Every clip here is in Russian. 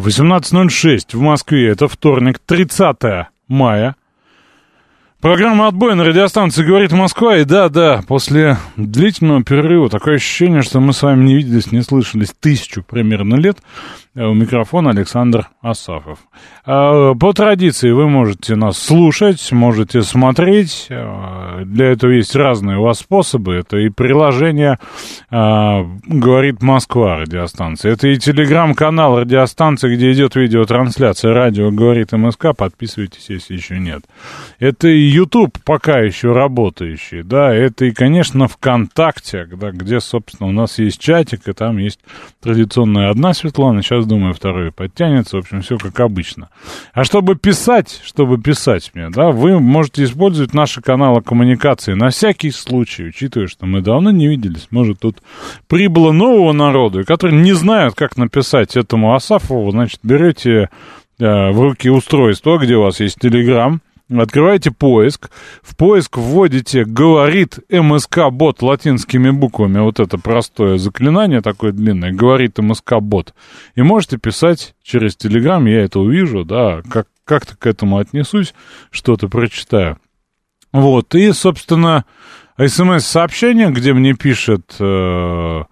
18.06 в Москве. Это вторник, 30 мая. Программа «Отбой» на радиостанции «Говорит Москва». И да-да, после длительного перерыва такое ощущение, что мы с вами не виделись, не слышались тысячу примерно лет. Э, у микрофона Александр Асафов. А, по традиции вы можете нас слушать, можете смотреть. А, для этого есть разные у вас способы. Это и приложение а, «Говорит Москва» радиостанция. Это и телеграм-канал радиостанции, где идет видеотрансляция радио «Говорит МСК». Подписывайтесь, если еще нет. Это и YouTube пока еще работающий. Да, это и, конечно, ВКонтакте, где, собственно, у нас есть чатик, и там есть традиционная одна Светлана, сейчас думаю, второй подтянется. В общем, все как обычно. А чтобы писать, чтобы писать мне, да, вы можете использовать наши каналы коммуникации на всякий случай, учитывая, что мы давно не виделись. Может, тут прибыло нового народу, который не знают, как написать этому Асафову, значит, берете э, в руки устройство, где у вас есть Телеграм, Открываете поиск, в поиск вводите «говорит МСК-бот» латинскими буквами, вот это простое заклинание такое длинное, «говорит МСК-бот», и можете писать через Телеграм, я это увижу, да, как, как-то к этому отнесусь, что-то прочитаю. Вот, и, собственно, смс-сообщение, где мне пишет э,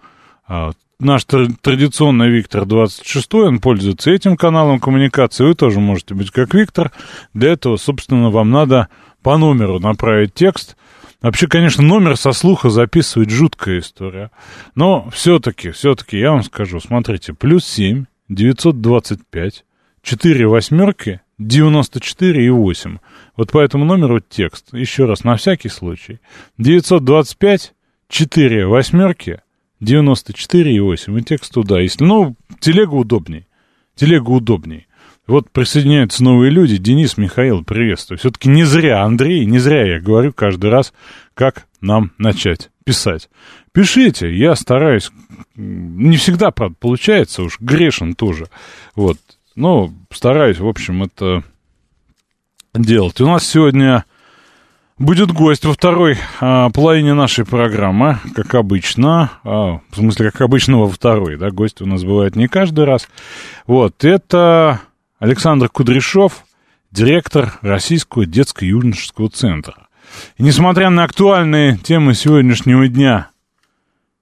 э, наш традиционный Виктор 26, он пользуется этим каналом коммуникации, вы тоже можете быть как Виктор. Для этого, собственно, вам надо по номеру направить текст. Вообще, конечно, номер со слуха записывать жуткая история. Но все-таки, все-таки я вам скажу, смотрите, плюс 7, 925, 4 восьмерки, 94 и 8. Вот по этому номеру текст. Еще раз, на всякий случай. 925, 4 восьмерки, 94,8. И текст туда. Если, ну, телега удобней. Телега удобней. Вот присоединяются новые люди. Денис, Михаил, приветствую. Все-таки не зря, Андрей, не зря я говорю каждый раз, как нам начать писать. Пишите, я стараюсь. Не всегда, правда, получается, уж грешен тоже. Вот. Но стараюсь, в общем, это делать. У нас сегодня Будет гость во второй а, половине нашей программы, как обычно. А, в смысле, как обычно во второй, да, гость у нас бывает не каждый раз. Вот, это Александр Кудряшов, директор Российского детско-юношеского центра. И несмотря на актуальные темы сегодняшнего дня,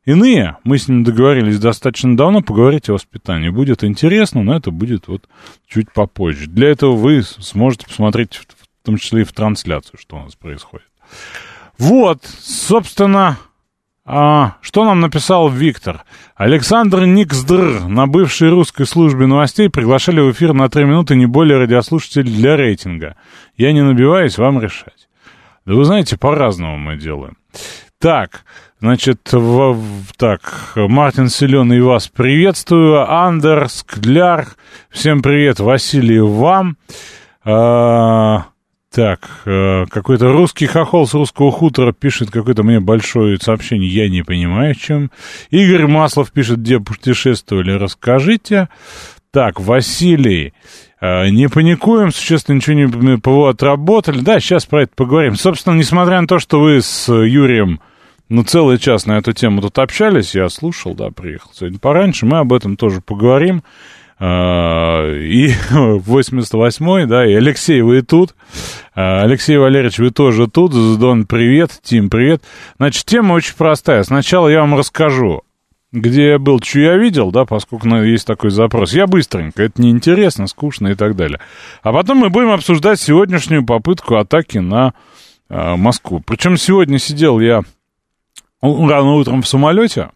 иные, мы с ним договорились достаточно давно поговорить о воспитании. Будет интересно, но это будет вот чуть попозже. Для этого вы сможете посмотреть в том числе и в трансляцию, что у нас происходит. Вот, собственно, а, что нам написал Виктор? Александр Никсдр на бывшей русской службе новостей приглашали в эфир на три минуты не более радиослушателей для рейтинга. Я не набиваюсь, вам решать. Да вы знаете, по-разному мы делаем. Так, значит, в, в, так, Мартин Селеный вас приветствую, Андер, Скляр, всем привет, Василий, вам. А, так, э, какой-то русский хохол с русского хутора пишет какое-то мне большое сообщение, я не понимаю, чем. Игорь Маслов пишет, где путешествовали, расскажите. Так, Василий, э, не паникуем, существенно ничего не ПВО отработали. Да, сейчас про это поговорим. Собственно, несмотря на то, что вы с Юрием ну, целый час на эту тему тут общались, я слушал, да, приехал сегодня пораньше, мы об этом тоже поговорим. А, и 88-й, да, и Алексей, вы тут. А, Алексей Валерьевич, вы тоже тут. Дон, привет. Тим, привет. Значит, тема очень простая. Сначала я вам расскажу, где я был, что я видел, да, поскольку ну, есть такой запрос. Я быстренько, это неинтересно, скучно и так далее. А потом мы будем обсуждать сегодняшнюю попытку атаки на э, Москву. Причем сегодня сидел я рано утром в самолете,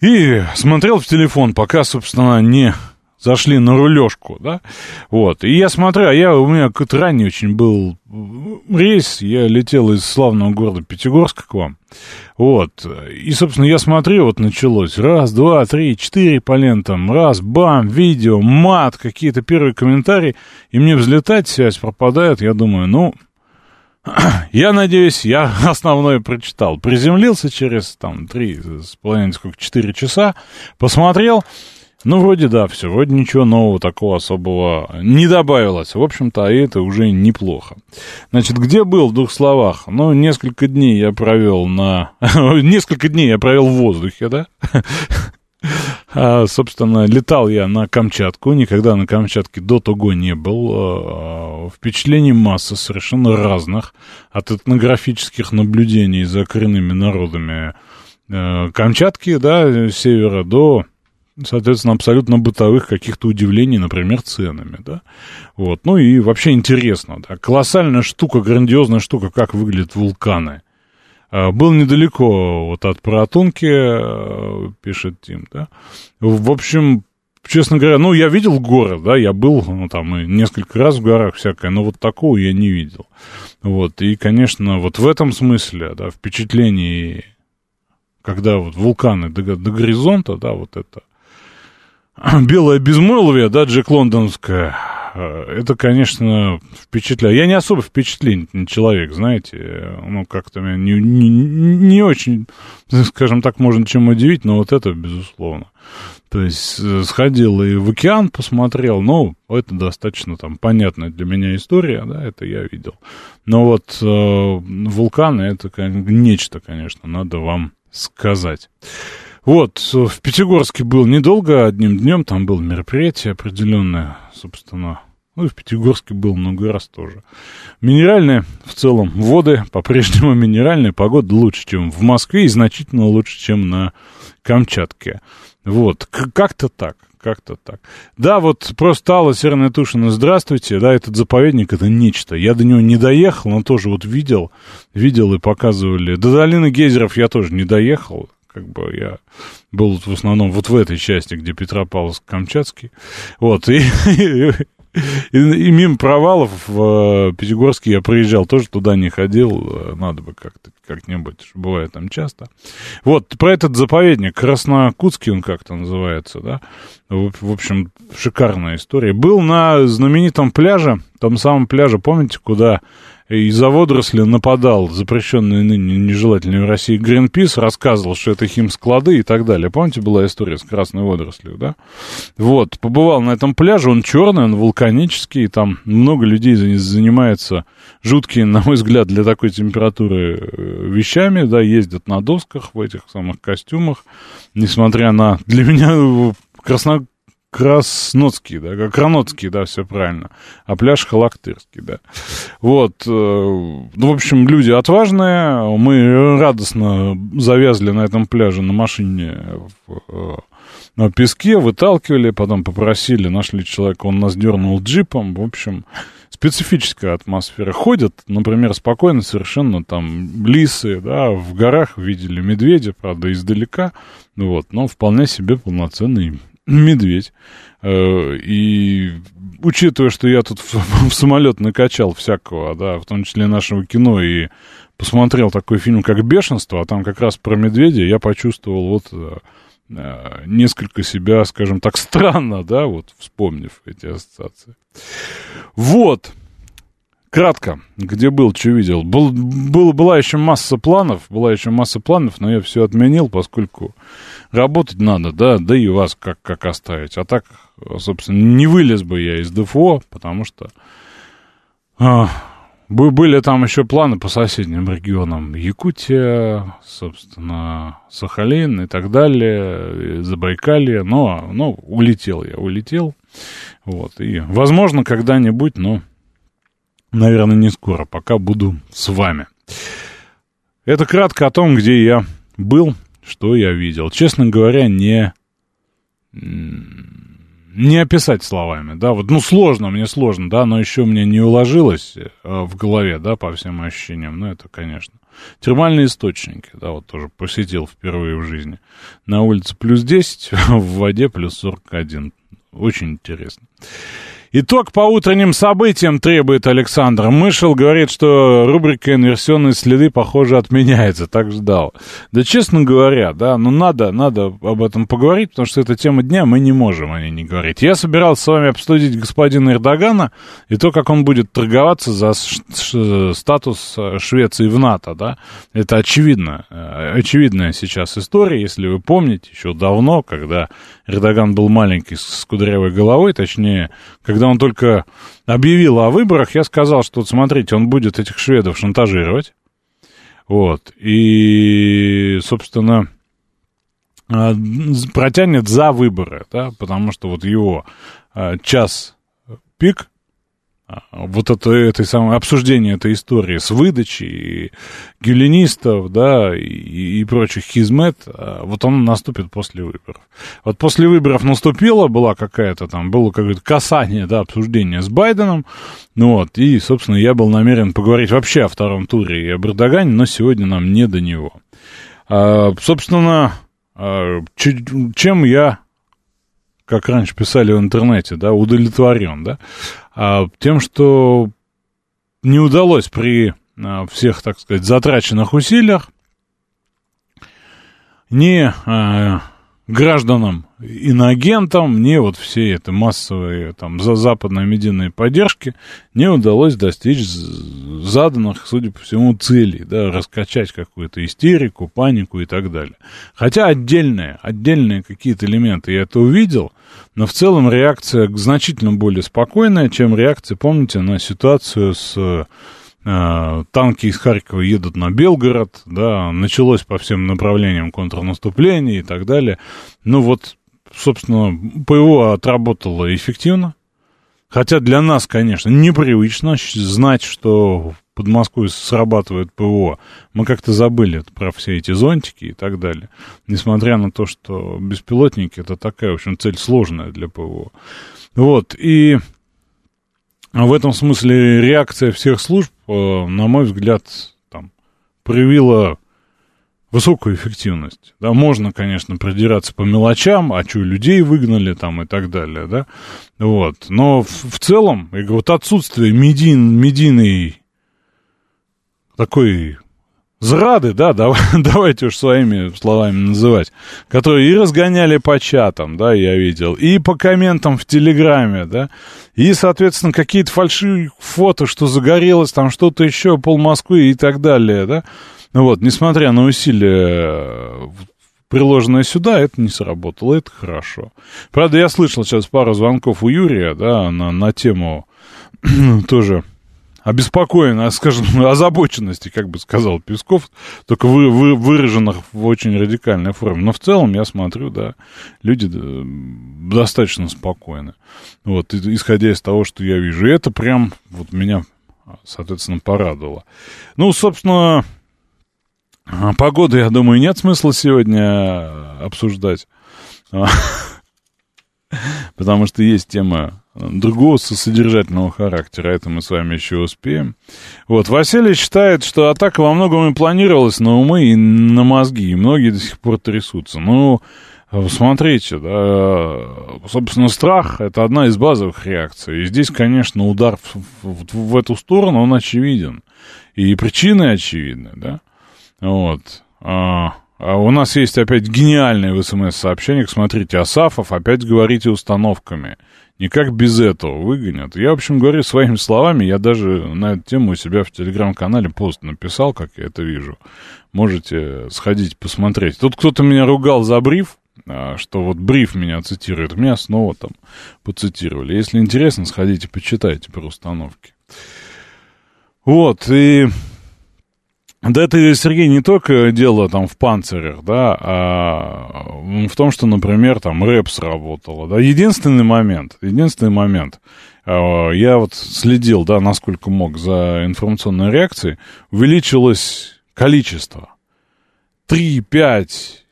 и смотрел в телефон, пока, собственно, не зашли на рулежку, да, вот, и я смотрю, а я, у меня какой-то ранний очень был рейс, я летел из славного города Пятигорска к вам, Вот. И, собственно, я смотрю, вот началось. Раз, два, три, четыре по лентам. Раз, бам, видео, мат, какие-то первые комментарии. И мне взлетать, связь пропадает. Я думаю, ну, я надеюсь, я основное прочитал. Приземлился через, там, три с половиной, сколько, четыре часа. Посмотрел. Ну, вроде да, все, вроде ничего нового такого особого не добавилось. В общем-то, и это уже неплохо. Значит, где был в двух словах? Ну, несколько дней я провел на... несколько дней я провел в воздухе, да? А, собственно, летал я на Камчатку, никогда на Камчатке до того не был. А, впечатлений масса совершенно разных, от этнографических наблюдений за коренными народами э, Камчатки, да, севера до соответственно, абсолютно бытовых каких-то удивлений, например, ценами, да. Вот, ну и вообще интересно, да, колоссальная штука, грандиозная штука, как выглядят вулканы. А, был недалеко вот от Протунки, э, пишет Тим, да. В общем, честно говоря, ну, я видел горы, да, я был, ну, там, несколько раз в горах всякое, но вот такого я не видел. Вот, и, конечно, вот в этом смысле, да, впечатлений, когда вот вулканы до, до горизонта, да, вот это, белое безмолвие, да, Джек Лондонская, э, это, конечно, впечатляет. Я не особо впечатлительный человек, знаете, ну, как-то меня не, не, не очень, скажем так, можно чем удивить, но вот это, безусловно. То есть э, сходил и в океан посмотрел, ну, это достаточно там понятная для меня история, да, это я видел. Но вот э, вулканы, это нечто, конечно, надо вам сказать. Вот, в Пятигорске был недолго, одним днем, там было мероприятие определенное, собственно, ну и в Пятигорске был много раз тоже. Минеральные, в целом, воды, по-прежнему минеральная, погода лучше, чем в Москве и значительно лучше, чем на Камчатке. Вот, как-то так, как-то так. Да, вот просто Алла Северная Тушина, здравствуйте, да, этот заповедник, это нечто. Я до него не доехал, но тоже вот видел, видел и показывали. До долины Гейзеров я тоже не доехал, как бы я был в основном вот в этой части, где Петропавловск-Камчатский. Вот, и, и, и мимо провалов в э, Пятигорске я приезжал, тоже туда не ходил, э, надо бы как-то как-нибудь, бывает там часто. Вот, про этот заповедник, Краснокутский он как-то называется, да, в, в общем, шикарная история. Был на знаменитом пляже, том самом пляже, помните, куда из-за водоросли нападал запрещенный ныне нежелательный в России Гринпис, рассказывал, что это химсклады и так далее. Помните, была история с красной водорослью, да? Вот, побывал на этом пляже, он черный, он вулканический, там много людей занимается жуткие, на мой взгляд, для такой температуры э, вещами, да, ездят на досках в этих самых костюмах, несмотря на, для меня красно, Красноцкий, да, Кранотский, да, все правильно, а пляж Халактырский, да. Вот, э, ну, в общем, люди отважные, мы радостно завязли на этом пляже на машине в, э, на песке, выталкивали, потом попросили, нашли человека, он нас дернул джипом, в общем, специфическая атмосфера. Ходят, например, спокойно совершенно там лисы, да, в горах видели медведя, правда, издалека, вот, но вполне себе полноценный медведь. Э, и учитывая, что я тут в, самолет накачал всякого, да, в том числе нашего кино, и посмотрел такой фильм, как «Бешенство», а там как раз про медведя, я почувствовал вот э, э, несколько себя, скажем так, странно, да, вот вспомнив эти ассоциации. Вот. Кратко, где был, что видел. Был, был, была еще масса планов, была еще масса планов, но я все отменил, поскольку работать надо, да, да и вас как, как оставить. А так, собственно, не вылез бы я из ДФО, потому что а, были там еще планы по соседним регионам. Якутия, собственно, Сахалин и так далее, Забайкалье, но, но улетел я, улетел. Вот, и, возможно, когда-нибудь, но наверное, не скоро, пока буду с вами. Это кратко о том, где я был, что я видел. Честно говоря, не, не описать словами, да, вот, ну, сложно, мне сложно, да, но еще мне не уложилось э, в голове, да, по всем ощущениям, ну, это, конечно. Термальные источники, да, вот тоже посетил впервые в жизни. На улице плюс 10, в воде плюс 41. Очень интересно. Итог по утренним событиям требует Александр. Мышел говорит, что рубрика «Инверсионные следы», похоже, отменяется. Так ждал. Да, честно говоря, да, ну надо, надо об этом поговорить, потому что это тема дня, мы не можем о ней не говорить. Я собирался с вами обсудить господина Эрдогана и то, как он будет торговаться за статус Швеции в НАТО, да. Это очевидно, э, очевидная сейчас история, если вы помните, еще давно, когда Эрдоган был маленький с кудрявой головой, точнее, когда он только объявил о выборах, я сказал, что вот смотрите, он будет этих шведов шантажировать. Вот. И, собственно, а, протянет за выборы, да, потому что вот его а, час пик вот это, этой самой обсуждение этой истории с выдачей гюленистов, да, и, и прочих хизмет, а, вот он наступит после выборов. Вот после выборов наступило, была какая-то там, было какое-то касание, да, обсуждение с Байденом, ну вот, и, собственно, я был намерен поговорить вообще о втором туре и об Эрдогане, но сегодня нам не до него. А, собственно, а, чем я как раньше писали в интернете, да, удовлетворен, да, а, тем, что не удалось при а, всех, так сказать, затраченных усилиях не а, гражданам, иноагентам, не вот все это массовые там за западной медийной поддержки не удалось достичь заданных, судя по всему, целей, да, раскачать какую-то истерику, панику и так далее. Хотя отдельные, отдельные какие-то элементы я это увидел, но в целом реакция значительно более спокойная, чем реакция, помните, на ситуацию с Э, танки из Харькова едут на Белгород, да, началось по всем направлениям контрнаступление и так далее. Ну вот, собственно, ПВО отработало эффективно. Хотя для нас, конечно, непривычно знать, что под Москвой срабатывает ПВО. Мы как-то забыли про все эти зонтики и так далее. Несмотря на то, что беспилотники это такая, в общем, цель сложная для ПВО. Вот, и в этом смысле реакция всех служб, э, на мой взгляд, там, проявила высокую эффективность. Да, можно, конечно, придираться по мелочам, а что, людей выгнали там и так далее, да, вот. Но в, в целом, я говорю, вот отсутствие медийн, медийной такой зрады, да, давай, давайте уж своими словами называть, которые и разгоняли по чатам, да, я видел, и по комментам в Телеграме, да, и, соответственно, какие-то фальшивые фото, что загорелось, там что-то еще, пол Москвы и так далее, да. Ну вот, несмотря на усилия приложенное сюда, это не сработало, это хорошо. Правда, я слышал сейчас пару звонков у Юрия, да, на, на тему тоже обеспокоен, а, скажем, озабоченности, как бы сказал Песков, только вы, вы, выраженных в очень радикальной форме. Но в целом, я смотрю, да, люди достаточно спокойны. Вот, исходя из того, что я вижу. И это прям вот меня, соответственно, порадовало. Ну, собственно, погоды, я думаю, нет смысла сегодня обсуждать. Потому что есть тема другого содержательного характера. Это мы с вами еще успеем. Вот, Василий считает, что атака во многом и планировалась на умы и на мозги, и многие до сих пор трясутся. Ну, смотрите, да, собственно, страх — это одна из базовых реакций. И здесь, конечно, удар в, в, в эту сторону, он очевиден. И причины очевидны, да. Вот. А, а у нас есть опять гениальное в СМС-сообщениях. Смотрите, Асафов, опять говорите установками. Никак без этого выгонят. Я, в общем, говорю своими словами. Я даже на эту тему у себя в Телеграм-канале пост написал, как я это вижу. Можете сходить посмотреть. Тут кто-то меня ругал за бриф, а, что вот бриф меня цитирует. Меня снова там поцитировали. Если интересно, сходите, почитайте про установки. Вот, и да это, Сергей, не только дело там в панцирях, да, а в том, что, например, там рэп сработало, да. Единственный момент, единственный момент, а, я вот следил, да, насколько мог за информационной реакцией, увеличилось количество. 3, 5,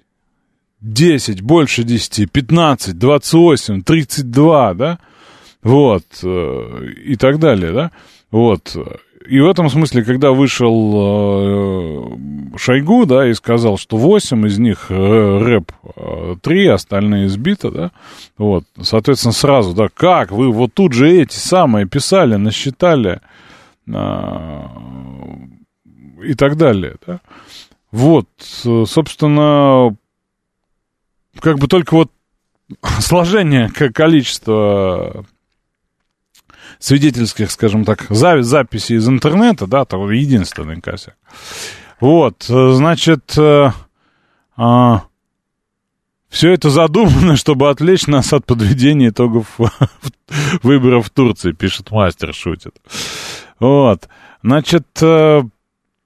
10, больше 10, 15, 28, 32, да, вот, э, и так далее, да, вот. И в этом смысле, когда вышел э, Шойгу, да, и сказал, что 8 из них рэп, 3 остальные сбиты, да, вот, соответственно, сразу, да, как вы вот тут же эти самые писали, насчитали э, и так далее, да. Вот, собственно, как бы только вот сложение количества свидетельских, скажем так, записей из интернета, да, это единственный косяк. Вот, значит, э, а, все это задумано, чтобы отвлечь нас от подведения итогов выборов в Турции, пишет мастер, шутит. Вот, значит, э,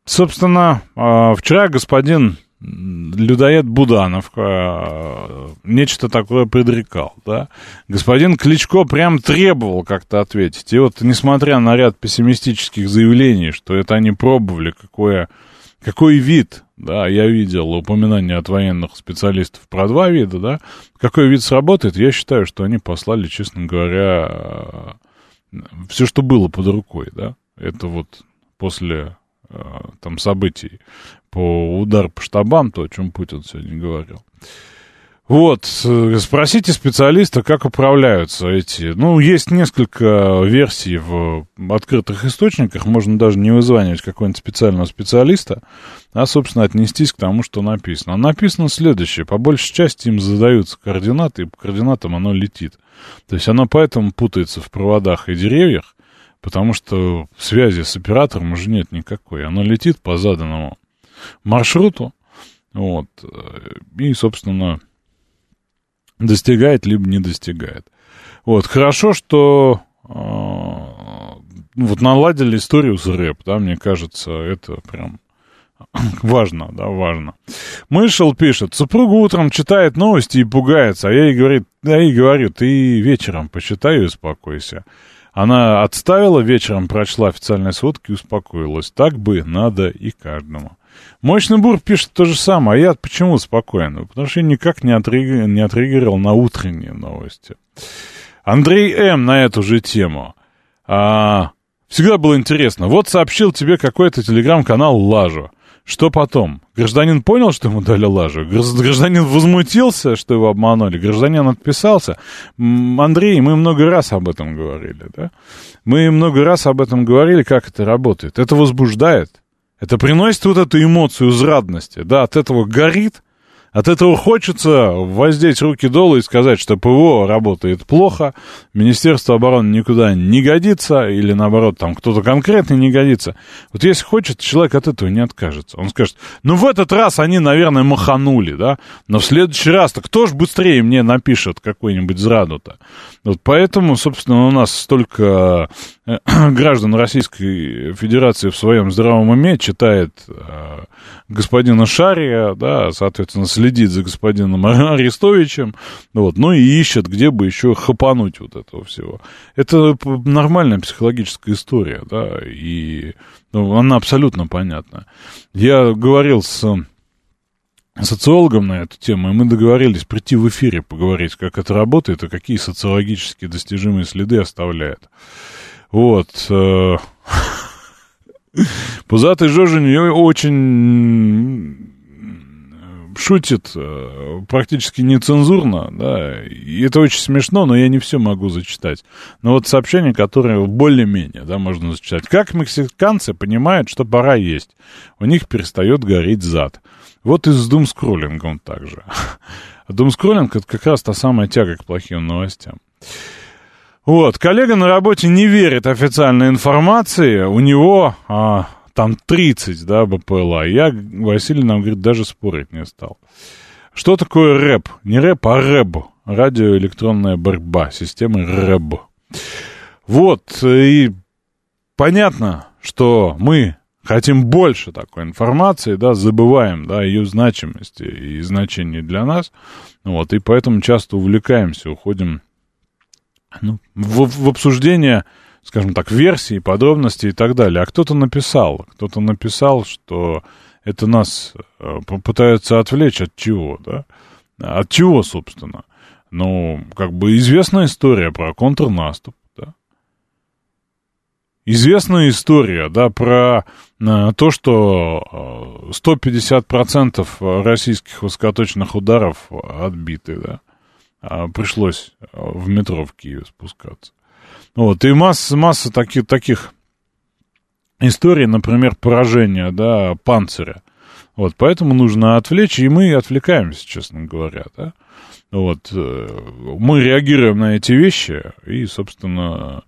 собственно, э, вчера господин людоед Буданов э, нечто такое предрекал, да. Господин Кличко прям требовал как-то ответить. И вот, несмотря на ряд пессимистических заявлений, что это они пробовали, какое, какой вид, да, я видел упоминание от военных специалистов про два вида, да, какой вид сработает, я считаю, что они послали, честно говоря, э, все, что было под рукой, да. Это вот после э, там событий по удар по штабам, то, о чем Путин сегодня говорил. Вот, спросите специалиста, как управляются эти... Ну, есть несколько версий в открытых источниках, можно даже не вызванивать какого-нибудь специального специалиста, а, собственно, отнестись к тому, что написано. Написано следующее, по большей части им задаются координаты, и по координатам оно летит. То есть оно поэтому путается в проводах и деревьях, потому что связи с оператором уже нет никакой. Оно летит по заданному маршруту, вот, и, собственно, достигает, либо не достигает. Вот, хорошо, что э, вот наладили историю с рэп, да, мне кажется, это прям важно, да, важно. Мышел пишет, супруга утром читает новости и пугается, а я ей, говорит, я ей говорю, ты вечером почитай и успокойся. Она отставила, вечером прочла официальные сводки и успокоилась. Так бы надо и каждому. Мощный бур пишет то же самое, а я почему спокоен? Потому что я никак не, отриг... не отриггерил на утренние новости. Андрей М. на эту же тему. А, всегда было интересно. Вот сообщил тебе какой-то телеграм-канал Лажу. Что потом? Гражданин понял, что ему дали лажу? Гражданин возмутился, что его обманули? Гражданин отписался? Андрей, мы много раз об этом говорили, да? Мы много раз об этом говорили, как это работает. Это возбуждает. Это приносит вот эту эмоцию зрадности, да, от этого горит, от этого хочется воздеть руки долу и сказать, что ПВО работает плохо, Министерство обороны никуда не годится, или наоборот, там кто-то конкретный не годится. Вот если хочет, человек от этого не откажется. Он скажет, ну в этот раз они, наверное, маханули, да, но в следующий раз-то кто ж быстрее мне напишет какой-нибудь зраду-то? Вот поэтому, собственно, у нас столько э, граждан Российской Федерации в своем здравом уме читает э, господина Шария, да, соответственно, следит за господином Арестовичем, вот, ну и ищет, где бы еще хапануть вот этого всего. Это нормальная психологическая история, да, и ну, она абсолютно понятна. Я говорил с социологом на эту тему, и мы договорились прийти в эфире поговорить, как это работает и какие социологические достижимые следы оставляет. Вот. Э, Пузатый Жожин очень шутит э, практически нецензурно, да, и это очень смешно, но я не все могу зачитать. Но вот сообщение, которое более-менее, да, можно зачитать. Как мексиканцы понимают, что пора есть? У них перестает гореть зад. Вот и с думскроллингом также. Думскроллинг — это как раз та самая тяга к плохим новостям. Вот, коллега на работе не верит официальной информации, у него а, там 30, да, БПЛА. Я, Василий нам говорит, даже спорить не стал. Что такое рэп? Не рэп, а рэб. Радиоэлектронная борьба, системы рэб. Вот, и понятно, что мы хотим больше такой информации, да, забываем, да, ее значимости и значение для нас, вот, и поэтому часто увлекаемся, уходим ну, в, в обсуждение, скажем так, версий, подробностей и так далее. А кто-то написал, кто-то написал, что это нас э, пытаются отвлечь от чего, да? От чего, собственно? Ну, как бы известная история про контрнаступ? Известная история, да, про э, то, что 150% э, российских высокоточных ударов отбиты, да. А пришлось в метро в Киеве спускаться. Вот, и масса, масса таких, таких историй, например, поражения, да, панциря. Вот, поэтому нужно отвлечь, и мы отвлекаемся, честно говоря, да. Вот, э, мы реагируем на эти вещи, и, собственно,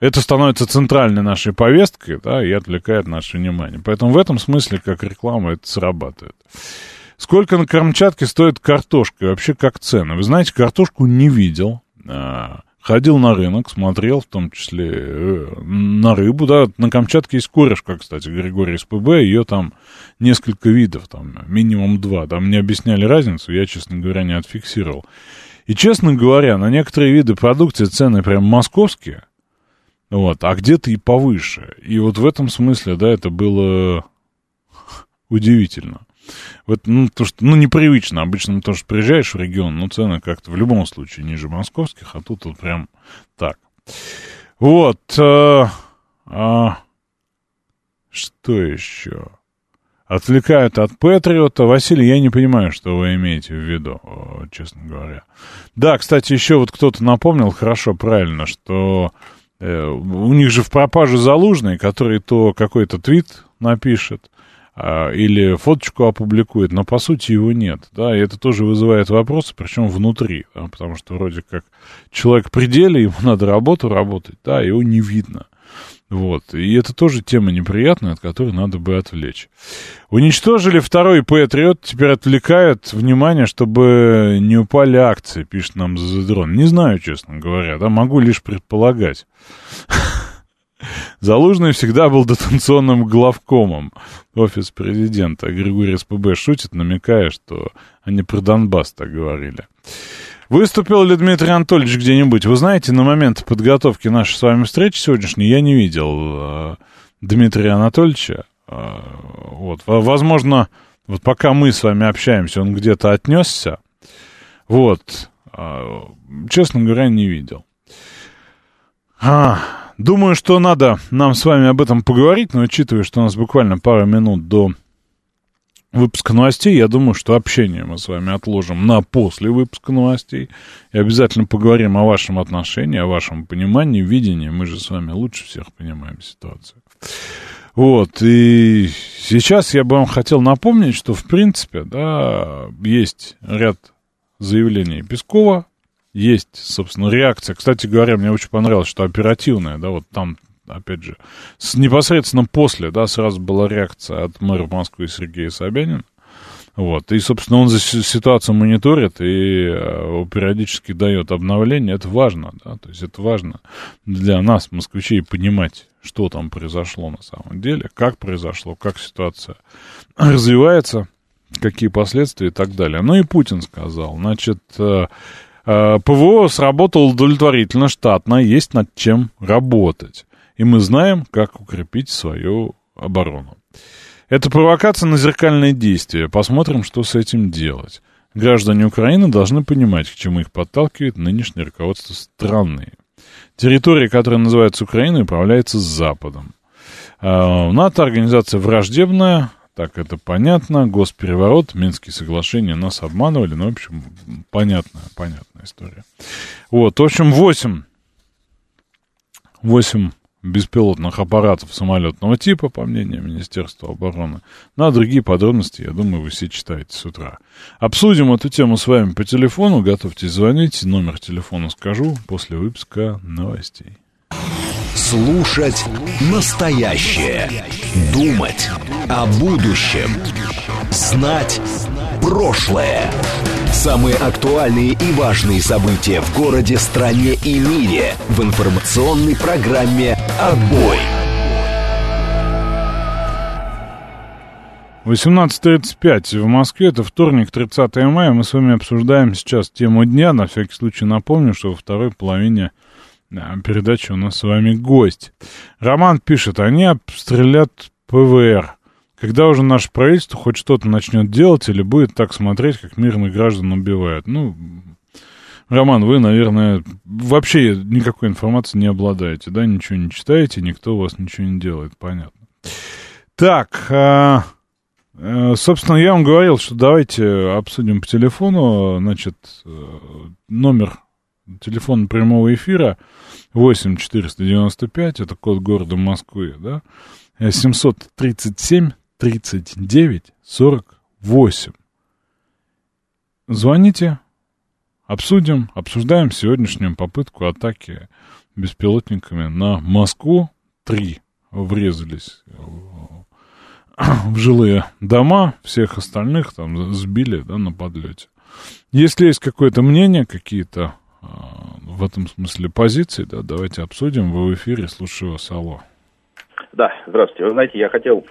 это становится центральной нашей повесткой, да, и отвлекает наше внимание. Поэтому в этом смысле, как реклама, это срабатывает. Сколько на Камчатке стоит картошка? И вообще, как цены? Вы знаете, картошку не видел. А, ходил на рынок, смотрел, в том числе э, на рыбу, да, на Камчатке есть корешка, кстати, Григорий СПБ, ее там несколько видов, там минимум два, там мне объясняли разницу, я, честно говоря, не отфиксировал. И, честно говоря, на некоторые виды продукции цены прям московские, вот, а где-то и повыше. И вот в этом смысле, да, это было удивительно. Вот, ну, то, что, ну, непривычно. Обычно то, что приезжаешь в регион, ну, цены как-то в любом случае ниже московских, а тут вот прям так. Вот. Э, а, что еще? Отвлекают от Патриота. Василий, я не понимаю, что вы имеете в виду, честно говоря. Да, кстати, еще вот кто-то напомнил, хорошо, правильно, что у них же в пропаже залужный, который то какой-то твит напишет, а, или фоточку опубликует, но по сути его нет, да, и это тоже вызывает вопросы, причем внутри, да, потому что вроде как человек в пределе, ему надо работу работать, да, его не видно. Вот. И это тоже тема неприятная, от которой надо бы отвлечь. Уничтожили второй Патриот, теперь отвлекают внимание, чтобы не упали акции, пишет нам Задрон. Не знаю, честно говоря, да, могу лишь предполагать. Залужный всегда был дотационным главкомом офис президента. Григорий СПБ шутит, намекая, что они про Донбасс так говорили. Выступил ли Дмитрий Анатольевич где-нибудь? Вы знаете, на момент подготовки нашей с вами встречи сегодняшней я не видел э, Дмитрия Анатольевича. Э, вот, возможно, вот пока мы с вами общаемся, он где-то отнесся. Вот, э, честно говоря, не видел. А, Думаю, что надо нам с вами об этом поговорить, но учитывая, что у нас буквально пару минут до выпуска новостей, я думаю, что общение мы с вами отложим на после выпуска новостей. И обязательно поговорим о вашем отношении, о вашем понимании, видении. Мы же с вами лучше всех понимаем ситуацию. Вот, и сейчас я бы вам хотел напомнить, что, в принципе, да, есть ряд заявлений Пескова есть, собственно, реакция. Кстати говоря, мне очень понравилось, что оперативная, да, вот там, опять же, с, непосредственно после, да, сразу была реакция от мэра Москвы Сергея Собянина. Вот, и, собственно, он за ситуацию мониторит и э, периодически дает обновление. Это важно, да, то есть это важно для нас, москвичей, понимать, что там произошло на самом деле, как произошло, как ситуация развивается, какие последствия и так далее. Ну и Путин сказал, значит, э, Э, ПВО сработало удовлетворительно, штатно, есть над чем работать. И мы знаем, как укрепить свою оборону. Это провокация на зеркальные действия. Посмотрим, что с этим делать. Граждане Украины должны понимать, к чему их подталкивает нынешнее руководство страны. Территория, которая называется Украиной, управляется Западом. Э, НАТО организация враждебная, так, это понятно. Госпереворот, Минские соглашения нас обманывали. Ну, в общем, понятная, понятная история. Вот, в общем, 8, 8 беспилотных аппаратов самолетного типа, по мнению Министерства обороны. На другие подробности, я думаю, вы все читаете с утра. Обсудим эту тему с вами по телефону. Готовьтесь звонить. Номер телефона скажу после выпуска новостей. Слушать настоящее. Думать о будущем. Знать прошлое. Самые актуальные и важные события в городе, стране и мире в информационной программе «Отбой». 18.35 в Москве, это вторник, 30 мая. Мы с вами обсуждаем сейчас тему дня. На всякий случай напомню, что во второй половине передачи у нас с вами гость. Роман пишет, они обстрелят ПВР. Когда уже наше правительство хоть что-то начнет делать или будет так смотреть, как мирных граждан убивают? Ну, Роман, вы, наверное, вообще никакой информации не обладаете, да? Ничего не читаете, никто у вас ничего не делает, понятно. Так, а, а, собственно, я вам говорил, что давайте обсудим по телефону, значит, э, номер телефона прямого эфира 8 495, это код города Москвы, да, 737 39 48. Звоните, обсудим, обсуждаем сегодняшнюю попытку атаки беспилотниками на Москву. Три врезались в жилые дома, всех остальных там сбили да, на подлете. Если есть какое-то мнение, какие-то э, в этом смысле позиции, да, давайте обсудим. Вы в эфире, слушаю вас, алло. Да, здравствуйте. Вы знаете, я хотел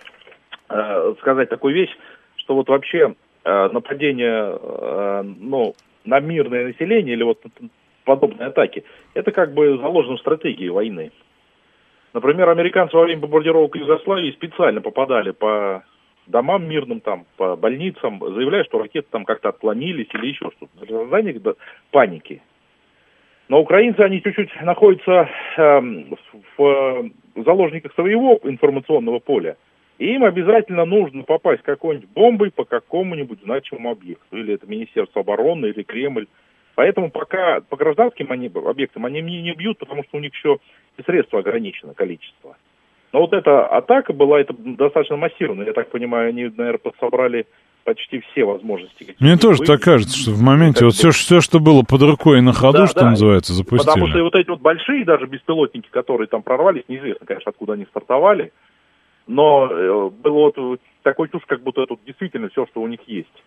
э, сказать такую вещь, что вот вообще э, нападение э, ну, на мирное население или вот подобные атаки, это как бы заложено в стратегии войны. Например, американцы во время бомбардировок Югославии специально попадали по домам мирным, там, по больницам, заявляя, что ракеты там как-то отклонились или еще что-то. Для создания паники. Но украинцы, они чуть-чуть находятся э, в, в заложниках своего информационного поля. И им обязательно нужно попасть какой-нибудь бомбой по какому-нибудь значимому объекту. Или это Министерство обороны, или Кремль. Поэтому пока по гражданским они, объектам они не, не бьют, потому что у них еще и средства ограничено количество. Но вот эта атака была это достаточно массированная. Я так понимаю, они, наверное, собрали почти все возможности. Мне тоже были. так кажется, что в моменте вот все, все, что было под рукой и на ходу, да, что да. называется, запустили. Потому что вот эти вот большие даже беспилотники, которые там прорвались, неизвестно, конечно, откуда они стартовали, но э, было вот такой чувство, как будто это действительно все, что у них есть.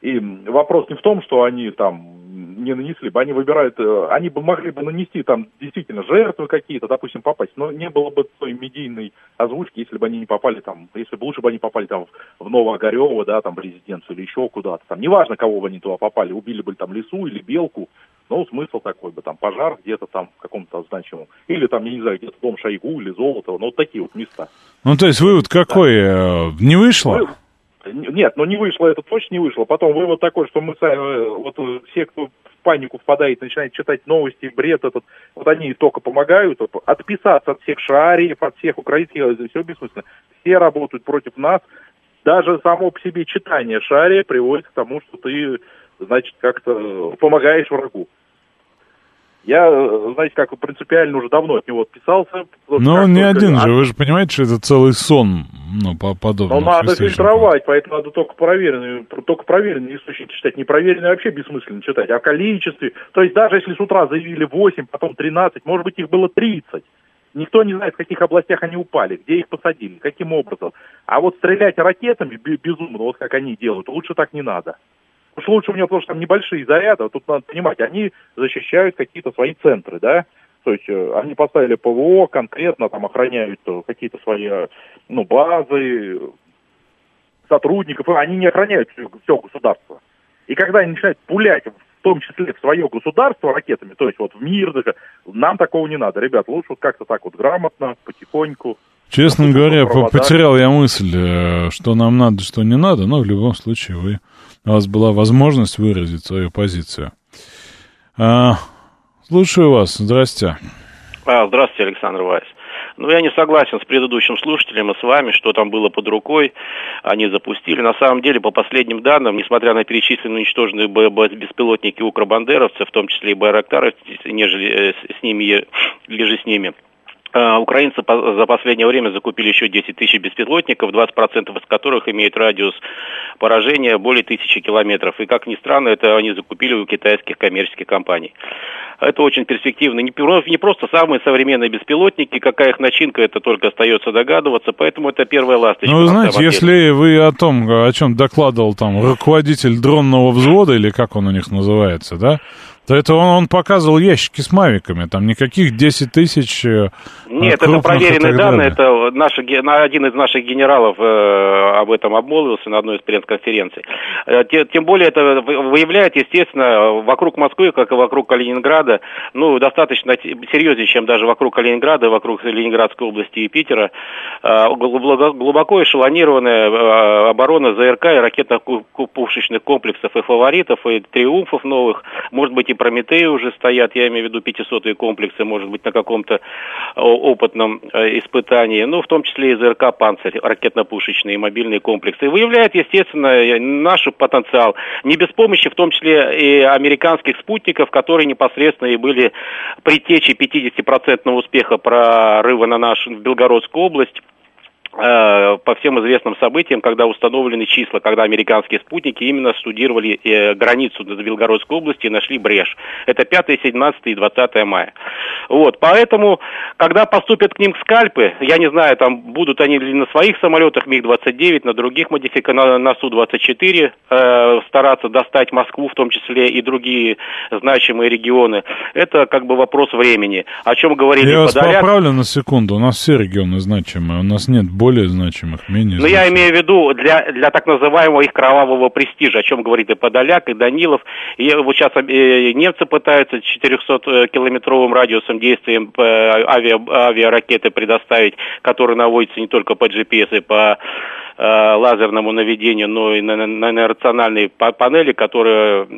И вопрос не в том, что они там не нанесли бы, они выбирают, э, они бы могли бы нанести там действительно жертвы какие-то, допустим, попасть, но не было бы той медийной озвучки, если бы они не попали там, если бы лучше бы они попали там в Новоогарево, да, там в резиденцию или еще куда-то, там, неважно, кого бы они туда попали, убили бы там лесу или белку, но смысл такой бы, там, пожар где-то там в каком-то значимом, или там, я не знаю, где-то дом Шойгу или Золотого, ну, вот такие вот места. Ну, то есть вывод какой? Да. Э, не вышло? Вы... Нет, но не вышло, это точно не вышло. Потом вывод такой, что мы сами, э, вот э, все, кто в панику впадает, начинает читать новости, бред этот, вот они только помогают, отписаться от всех шариев, от всех украинских, все бессмысленно. Все работают против нас. Даже само по себе читание шария приводит к тому, что ты, значит, как-то помогаешь врагу. Я, знаете, как принципиально уже давно от него отписался. Но он не один же, вы же понимаете, что это целый сон, ну, по подобному. Но надо фильтровать, поэтому надо только проверенные, только проверенные источники читать. Непроверенные вообще бессмысленно читать. О количестве, то есть даже если с утра заявили 8, потом 13, может быть их было 30. Никто не знает, в каких областях они упали, где их посадили, каким образом. А вот стрелять ракетами безумно, вот как они делают, лучше так не надо. Уж лучше у меня, потому что там небольшие заряды, а тут надо понимать, они защищают какие-то свои центры, да, то есть э, они поставили ПВО, конкретно там охраняют э, какие-то свои э, ну, базы, сотрудников, они не охраняют все, все государство. И когда они начинают пулять, в том числе в свое государство ракетами, то есть вот в мир, нам такого не надо. Ребят, лучше вот как-то так вот грамотно, потихоньку. Честно говоря, потерял я мысль, что нам надо, что не надо, но в любом случае вы у вас была возможность выразить свою позицию. А, слушаю вас. Здрасте. А, здравствуйте, Александр Вайс. Ну, я не согласен с предыдущим слушателем и с вами, что там было под рукой, они запустили. На самом деле, по последним данным, несмотря на перечисленные уничтоженные беспилотники укробандеровцев, в том числе и Байрактары, нежели э, с ними, лежи с ними, Э, украинцы за последнее время закупили еще 10 тысяч беспилотников, 20% из которых имеют радиус поражения более тысячи километров. И, как ни странно, это они закупили у китайских коммерческих компаний. Это очень перспективно. Не, не просто самые современные беспилотники, какая их начинка, это только остается догадываться, поэтому это первая ласточка. Ну, вы знаете, если вы о том, о чем докладывал там руководитель дронного взвода, или как он у них называется, да, то это он, он показывал ящики с мавиками, там никаких 10 тысяч э, Нет, это проверенные данные. Это наши, один из наших генералов э, об этом обмолвился на одной из пресс-конференций. Э, те- тем более это вы- выявляет, естественно, вокруг Москвы, как и вокруг Калининграда, ну, достаточно серьезнее, чем даже вокруг Калининграда, вокруг Ленинградской области и Питера. Э, глубоко, глубоко эшелонированная э, оборона ЗРК и ракетно-пушечных комплексов и фаворитов, и триумфов новых. Может быть, и Прометеи уже стоят, я имею в виду 500-е комплексы, может быть, на каком-то о- опытном э, испытании, ну, в том числе и ЗРК «Панцирь», ракетно-пушечные и мобильные комплексы. И выявляет, естественно, э, наш потенциал. Не без помощи, в том числе и американских спутников, которые непосредственно и были предтечей 50% успеха прорыва на нашу Белгородскую область э, по всем известным событиям, когда установлены числа, когда американские спутники именно студировали э, границу Белгородской области и нашли брешь. Это 5, 17 и 20 мая. Вот, поэтому, когда поступят к ним скальпы, я не знаю, там будут они ли на своих самолетах МиГ-29, на других модификациях, на, на Су-24 э, стараться достать Москву, в том числе и другие значимые регионы, это как бы вопрос времени. О чем говорили Я вас Подоляк. поправлю на секунду. У нас все регионы значимые. У нас нет более значимых, менее я значимых. имею в виду для, для так называемого их кровавого престижа, о чем говорит и Подоляк, и Данилов. И вот сейчас э, немцы пытаются 400-километровым радиусом действием э, авиа, авиаракеты предоставить, которые наводятся не только по GPS и по э, лазерному наведению, но и на, на, на рациональной па- панели, которые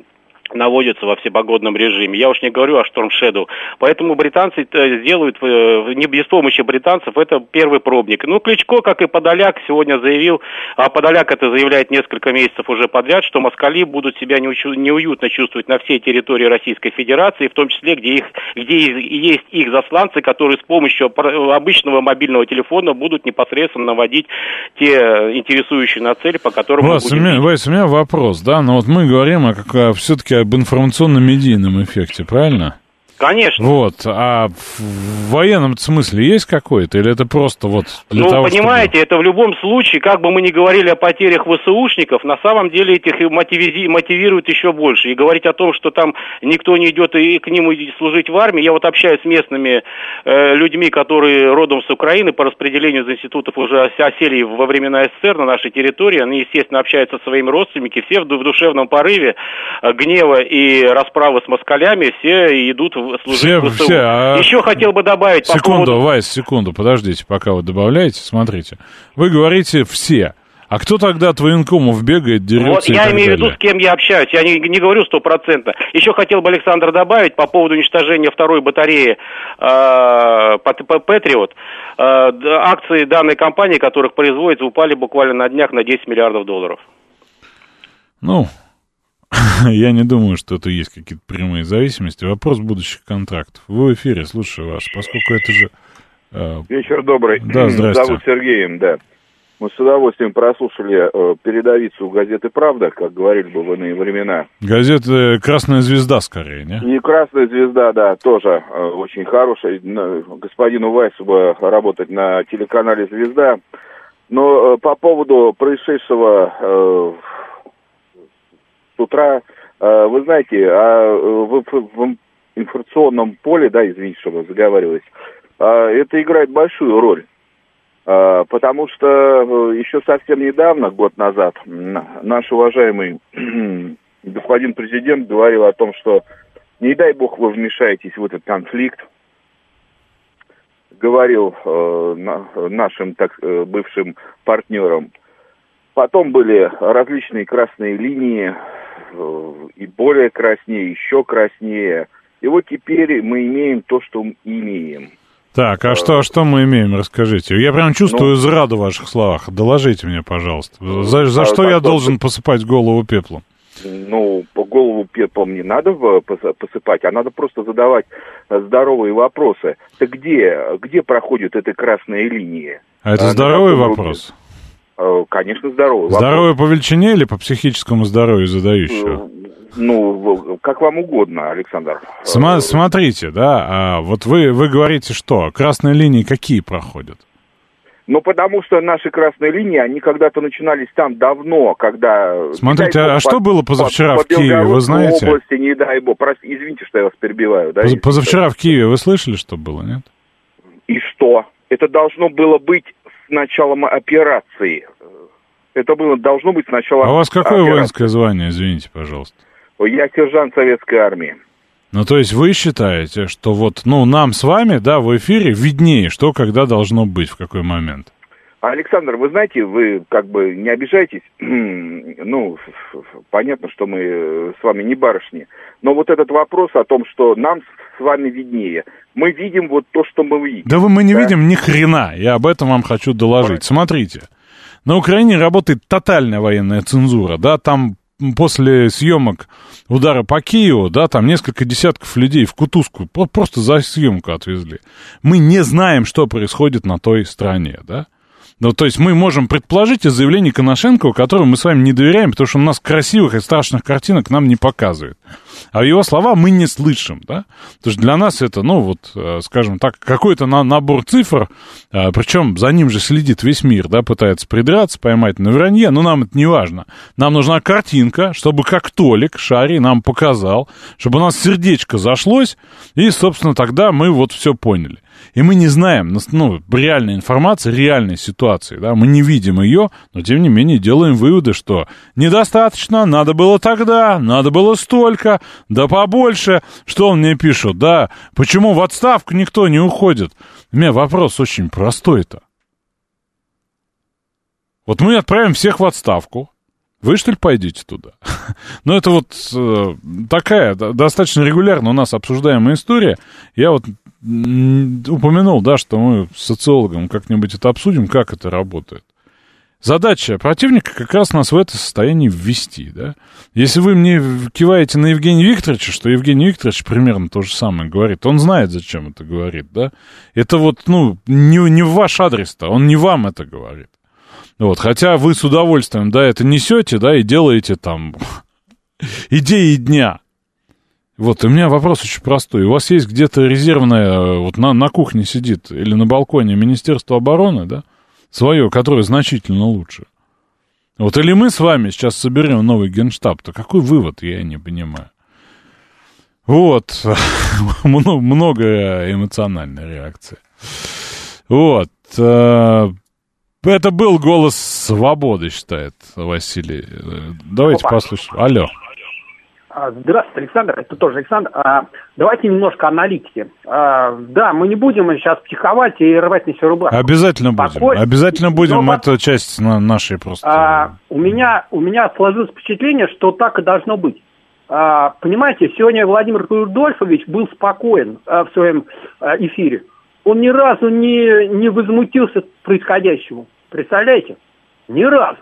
наводятся во всепогодном режиме. Я уж не говорю о Storm Shadow. Поэтому британцы э, делают, э, не без помощи британцев, это первый пробник. Ну, Кличко, как и Подоляк, сегодня заявил, а Подоляк это заявляет несколько месяцев уже подряд, что москали будут себя неуютно чувствовать на всей территории Российской Федерации, в том числе, где, их, где есть их засланцы, которые с помощью обычного мобильного телефона будут непосредственно наводить те э, интересующие на цель, по которым мы Вась, у меня, Вась, у меня вопрос, да, но вот мы говорим о, как, все-таки об информационно-медийном эффекте, правильно? Конечно. Вот, а в военном смысле есть какой-то, или это просто вот для ну, того, понимаете, это в любом случае, как бы мы ни говорили о потерях ВСУшников, на самом деле этих мотивизи- мотивирует еще больше. И говорить о том, что там никто не идет и к ним служить в армии, я вот общаюсь с местными э, людьми, которые родом с Украины, по распределению из институтов уже ос- осели во времена СССР на нашей территории, они, естественно, общаются со своими родственниками, все в душевном порыве э, гнева и расправы с москалями, все идут в- служить Все- ВСУ. все, а- Еще хотел бы добавить по Секунду, поводу... Вайс, секунду, подождите, пока вы добавляете, смотрите. Вы говорите «все». А кто тогда от военкомов бегает, дерется Вот я имею в виду, с кем я общаюсь. Я не, не говорю стопроцентно. Еще хотел бы Александр добавить по поводу уничтожения второй батареи э, Патриот. Э, д- акции данной компании, которых производится, упали буквально на днях на 10 миллиардов долларов. Ну, я не думаю, что это есть какие-то прямые зависимости. Вопрос будущих контрактов. Вы в эфире, слушаю вас, поскольку это же... э, Вечер добрый. Да, здрасте. Зовут Сергеем, да. Мы с удовольствием прослушали э, передовицу газеты «Правда», как говорили бы в иные времена. газета «Красная звезда» скорее, не? И «Красная звезда», да, тоже э, очень хорошая. На- Господину Вайсу бы работать на телеканале «Звезда». Но э, по поводу происшедшего э, утра, э, вы знаете, а, э, в, инф- в информационном поле, да, извините, что заговариваюсь, а, это играет большую роль. А, Потому что э, еще совсем недавно, год назад, наш уважаемый господин президент говорил о том, что не дай бог вы вмешаетесь в этот конфликт. Говорил на- нашим так бывшим партнерам. Потом были различные красные линии, и более краснее, еще краснее. И вот теперь мы имеем то, что имеем. Так, а что, что мы имеем, расскажите. Я прям чувствую Ну. зраду в ваших словах. Доложите мне, пожалуйста. За, за А, что так я вот. должен посыпать голову пеплом? Ну, по голову пеплом не надо посыпать, а надо просто задавать э, здоровые вопросы. Так где, где проходит эта красная линия? А это А, здоровый каком вопрос? Э, Конечно, здоровый Здоровье по величине или по психическому здоровью задающего? Э, Ну, как вам угодно, Александр. Сма- Э, смотрите, да, а вот вы, вы говорите, что красные линии какие проходят? Ну, потому что наши красные линии, они когда-то начинались там давно, когда... Смотрите, а бог, что было позавчера по в Киеве, вы знаете? области, не дай бог. Прости, извините, что я вас перебиваю. Да, Поз- Позавчера в Киеве вы слышали, что было, нет? И что? Это должно было быть с началом операции. Это было, должно быть с начала А у вас какое операции. воинское звание, извините, пожалуйста? Я сержант советской армии. Ну, то есть вы считаете, что вот, ну, нам с вами, да, в эфире виднее, что когда должно быть, в какой момент? Александр, вы знаете, вы как бы не обижайтесь. ну, понятно, что мы с вами не барышни. Но вот этот вопрос о том, что нам с вами виднее. Мы видим вот то, что мы видим. Да вы мы не Да. видим ни хрена, я об этом вам хочу доложить. Смотрите, на Украине работает тотальная военная цензура, да, там после съемок удара по Киеву, да, там несколько десятков людей в кутузку про- просто за съемку отвезли. Мы не знаем, что происходит на той стороне, да. Ну, то есть мы можем предположить из заявлений Коношенкова, которым мы с вами не доверяем, потому что он нас красивых и страшных картинок нам не показывает. А его слова мы не слышим, да? Потому что для нас это, ну, вот, э, скажем так, какой-то на- набор цифр, э, причем за ним же следит весь мир, да, пытается придраться, поймать на вранье, но нам это не важно. Нам нужна картинка, чтобы как Толик Шари нам показал, чтобы у нас сердечко зашлось, и, собственно, тогда мы вот все поняли. И мы не знаем, нас- ну, реальной информации, реальной ситуации, да, мы не видим ее, но, тем не менее, делаем выводы, что недостаточно, надо было тогда, надо было столько, да побольше. Что он мне пишет, да, почему в отставку никто не уходит? У меня вопрос очень простой-то. Вот мы отправим всех в отставку, вы, что ли, пойдете туда? Ну, это вот э, такая достаточно регулярно у нас обсуждаемая история. Я вот упомянул, да, что мы с социологом как-нибудь это обсудим, как это работает. Задача противника как раз нас в это состояние ввести, да. Если вы мне киваете на Евгения Викторовича, что Евгений Викторович примерно то же самое говорит, он знает, зачем это говорит, да. Это вот, ну, не, не в ваш адрес-то, он не вам это говорит. Вот, хотя вы с удовольствием, да, это несете, да, и делаете там идеи дня. Вот, у меня вопрос очень простой. У вас есть где-то резервное, э, вот на, на кухне сидит или на балконе Министерство обороны, да, свое, которое значительно лучше. Вот или мы с вами сейчас соберем новый генштаб, то какой вывод, я не понимаю. Вот, Мно- много эмоциональной реакции. Вот, э, это был голос свободы, считает Василий. Э, Давайте Опа. послушаем. Алло. А, Здравствуйте, Александр. Это тоже Александр. А, Давайте немножко аналитики. А, Да, мы не будем сейчас психовать и рвать на себе рубашку. Обязательно будем. Спокойно. Обязательно будем. Но Это часть на- нашей просто... А, у меня у меня сложилось впечатление, что так и должно быть. А, понимаете, сегодня Владимир Рудольфович был спокоен а, в своем а, эфире. Он ни разу не, не возмутился происходящему. Представляете? Ни разу.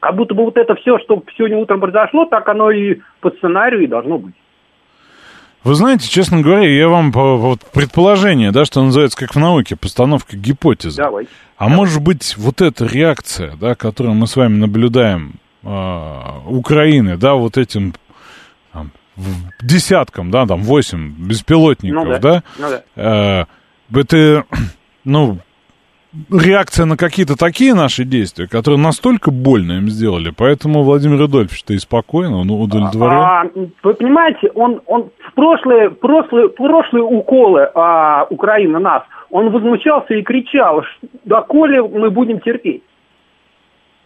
Как будто бы вот это все, что сегодня утром произошло, так оно и по сценарию и должно быть. Вы знаете, честно говоря, я вам вот предположение, да, что называется, как в науке, постановка гипотезы. Давай. А может быть, вот эта реакция, да, которую мы с вами наблюдаем а, Украины, да, вот этим там, десяткам, да, там, восемь беспилотников, Ну да. да, Ну да. э, это, ну, реакция на какие-то такие наши действия, которые настолько больно им сделали, поэтому Владимир Рудольфович-то и спокойно, он удовлетворен. А, вы понимаете, он, он в прошлые, прошлые, прошлые уколы а, Украины нас, он возмущался и кричал, доколе мы будем терпеть.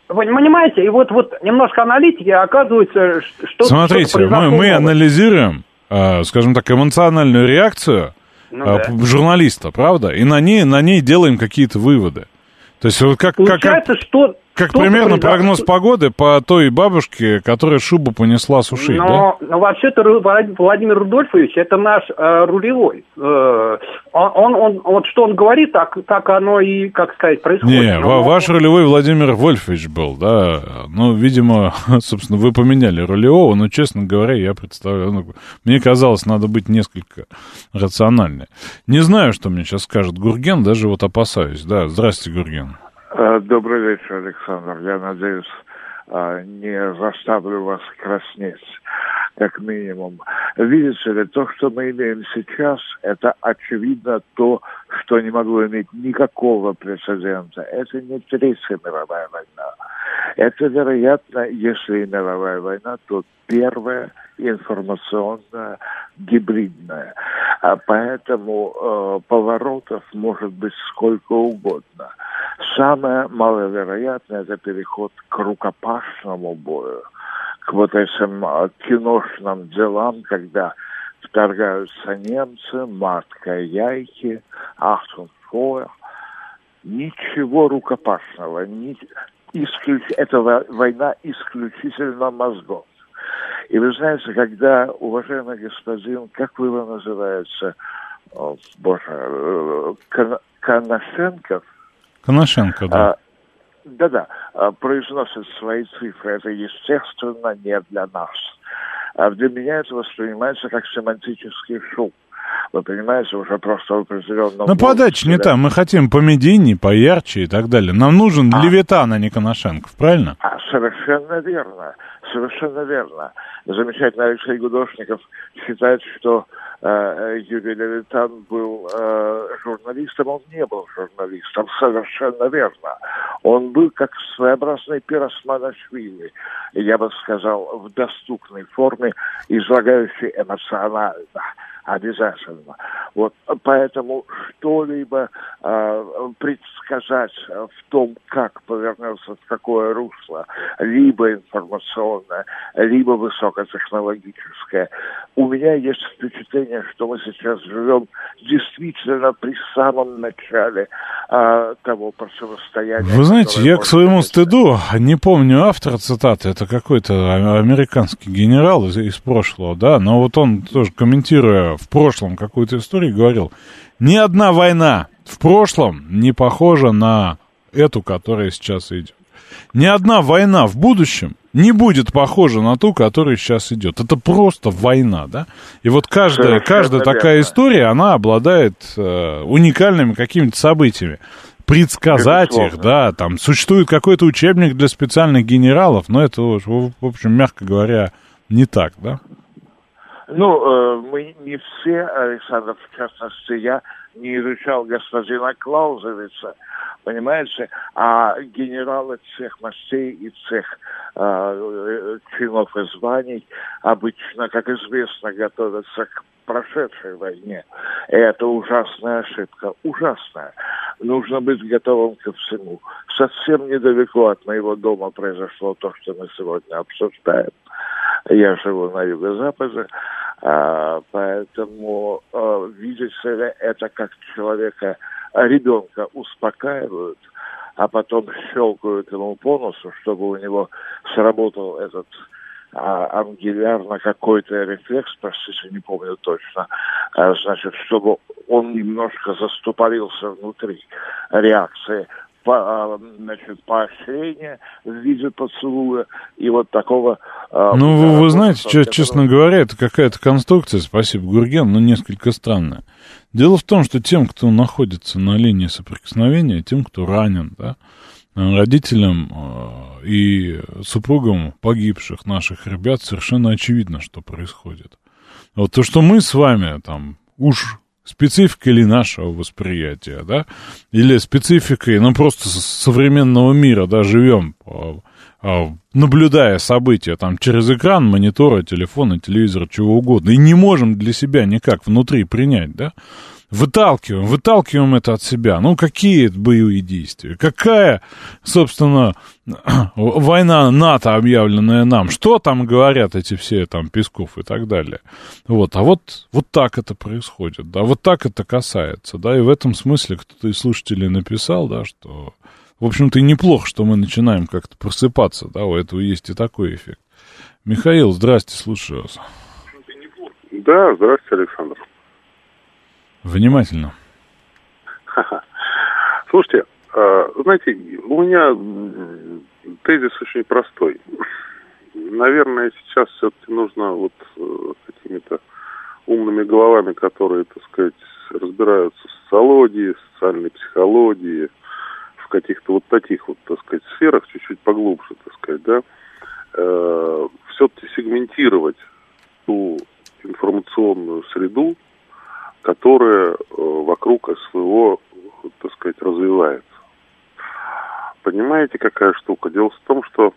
Вы понимаете, и вот, вот немножко аналитики, а оказывается, что Смотрите, что-то мы, мы анализируем, э, скажем так, эмоциональную реакцию Ну э, да. журналиста, правда? И на ней, на ней делаем какие-то выводы. То есть вот как, как, как, Получается, что... как что-то примерно произошло. прогноз погоды по той бабушке, которая шубу понесла сушить, да? но, но вообще-то Владимир Рудольфович это наш э, рулевой. Э, он, он, он- вот что он говорит, так, так оно и, как сказать, происходит. Не, Но- ва- ваш рулевой Владимир Вольфович был, да. Ну, видимо, собственно, вы поменяли рулевого, но, честно говоря, я представляю, ну, мне казалось, надо быть несколько рациональнее. Не знаю, что мне сейчас скажет Гурген, даже вот опасаюсь. Да, здрасте, Гурген. Э, Добрый вечер, Александр. Я надеюсь, э, не заставлю вас краснеть, как минимум. Видите ли, то, что мы имеем сейчас, это очевидно то, что не могло иметь никакого прецедента. Это не Третья мировая война. Это, вероятно, если и мировая война, то первая информационная, гибридная. А поэтому э, поворотов может быть сколько угодно. Самое маловероятное это переход к рукопашному бою, к вот этим э, киношным делам, когда вторгаются немцы, матка яйки, ахтунфойер. Ничего рукопашного, ни, исключ... это война исключительно мозгов. И вы знаете, когда уважаемый господин, как вы его называете, о, боже, э, Кон... Коношенков? Коношенко, да. А, да-да, а, произносит свои цифры, это, естественно, не для нас. А для меня это воспринимается как семантический шум. Вы понимаете, уже просто в определенном... Но подача не там. Мы хотим помедийнее, поярче и так далее. Нам нужен а. Левитан, а не Коношенков, правильно? А, совершенно верно. Совершенно верно. Замечательный Алексей Гудошников считает, что Юрий Левитан был э, журналистом. Он не был журналистом, совершенно верно. Он был как своеобразный Пиросманашвили, я бы сказал, в доступной форме, излагающий эмоционально обязательно. Вот поэтому что-либо э, предсказать в том, как повернется в какое русло, либо информационное, либо высокотехнологическое, у меня есть впечатление, что мы сейчас живем действительно при самом начале э, того противостояния. Вы знаете, я к своему стыду не помню автора цитаты, это какой-то американский генерал из, из прошлого, да, но вот он тоже комментируя в прошлом какую-то историю говорил, ни одна война в прошлом не похожа на эту, которая сейчас идет. Ни одна война в будущем не будет похожа на ту, которая сейчас идет. Это просто война, да? И вот каждая, каждая такая история, она обладает э, уникальными какими-то событиями. Предсказать Безусловно. их, да, там существует какой-то учебник для специальных генералов, но это, в общем, мягко говоря, не так, да? Ну, э, мы не все, Александр, в частности, я не изучал господина Клаузовица, понимаете, а генералы всех мастей и всех э, чинов и званий обычно, как известно, готовятся к прошедшей войне. И это ужасная ошибка, ужасная. Нужно быть готовым ко всему. Совсем недалеко от моего дома произошло то, что мы сегодня обсуждаем. Я живу на юго-западе, а, поэтому а, видите это как человека, ребенка успокаивают, а потом щелкают ему по носу, чтобы у него сработал этот а, ангелярно какой-то рефлекс, простите, не помню точно, а, значит, чтобы он немножко застопорился внутри реакции по, а, значит, поощрения в виде поцелуя и вот такого... А, ну, вы, вы знаете, ч- честно говоря, это какая-то конструкция, спасибо, Гурген, но несколько странная. Дело в том, что тем, кто находится на линии соприкосновения, тем, кто ранен, да, родителям э, и супругам погибших наших ребят совершенно очевидно, что происходит. Вот то, что мы с вами там уж спецификой ли нашего восприятия, да, или спецификой, ну, просто современного мира, да, живем, а, а, наблюдая события там через экран, монитора, телефона, телевизора, чего угодно, и не можем для себя никак внутри принять, да, выталкиваем, выталкиваем это от себя. Ну, какие боевые действия? Какая, собственно, война НАТО, объявленная нам? Что там говорят эти все там Песков и так далее? Вот, а вот, вот так это происходит, да, вот так это касается, да, и в этом смысле кто-то из слушателей написал, да, что, в общем-то, и неплохо, что мы начинаем как-то просыпаться, да, у этого есть и такой эффект. Михаил, здрасте, слушаю вас. Да, здравствуйте, Александр. Внимательно. Слушайте, а, знаете, у меня тезис очень простой. Наверное, сейчас все-таки нужно вот э, какими-то умными головами, которые, так сказать, разбираются в социологии, социальной психологии, в каких-то вот таких вот, так сказать, сферах, чуть-чуть поглубже, так сказать, да, э, все-таки сегментировать ту информационную среду, которая э, вокруг СВО, так сказать, развивается. Понимаете, какая штука? Дело в том, что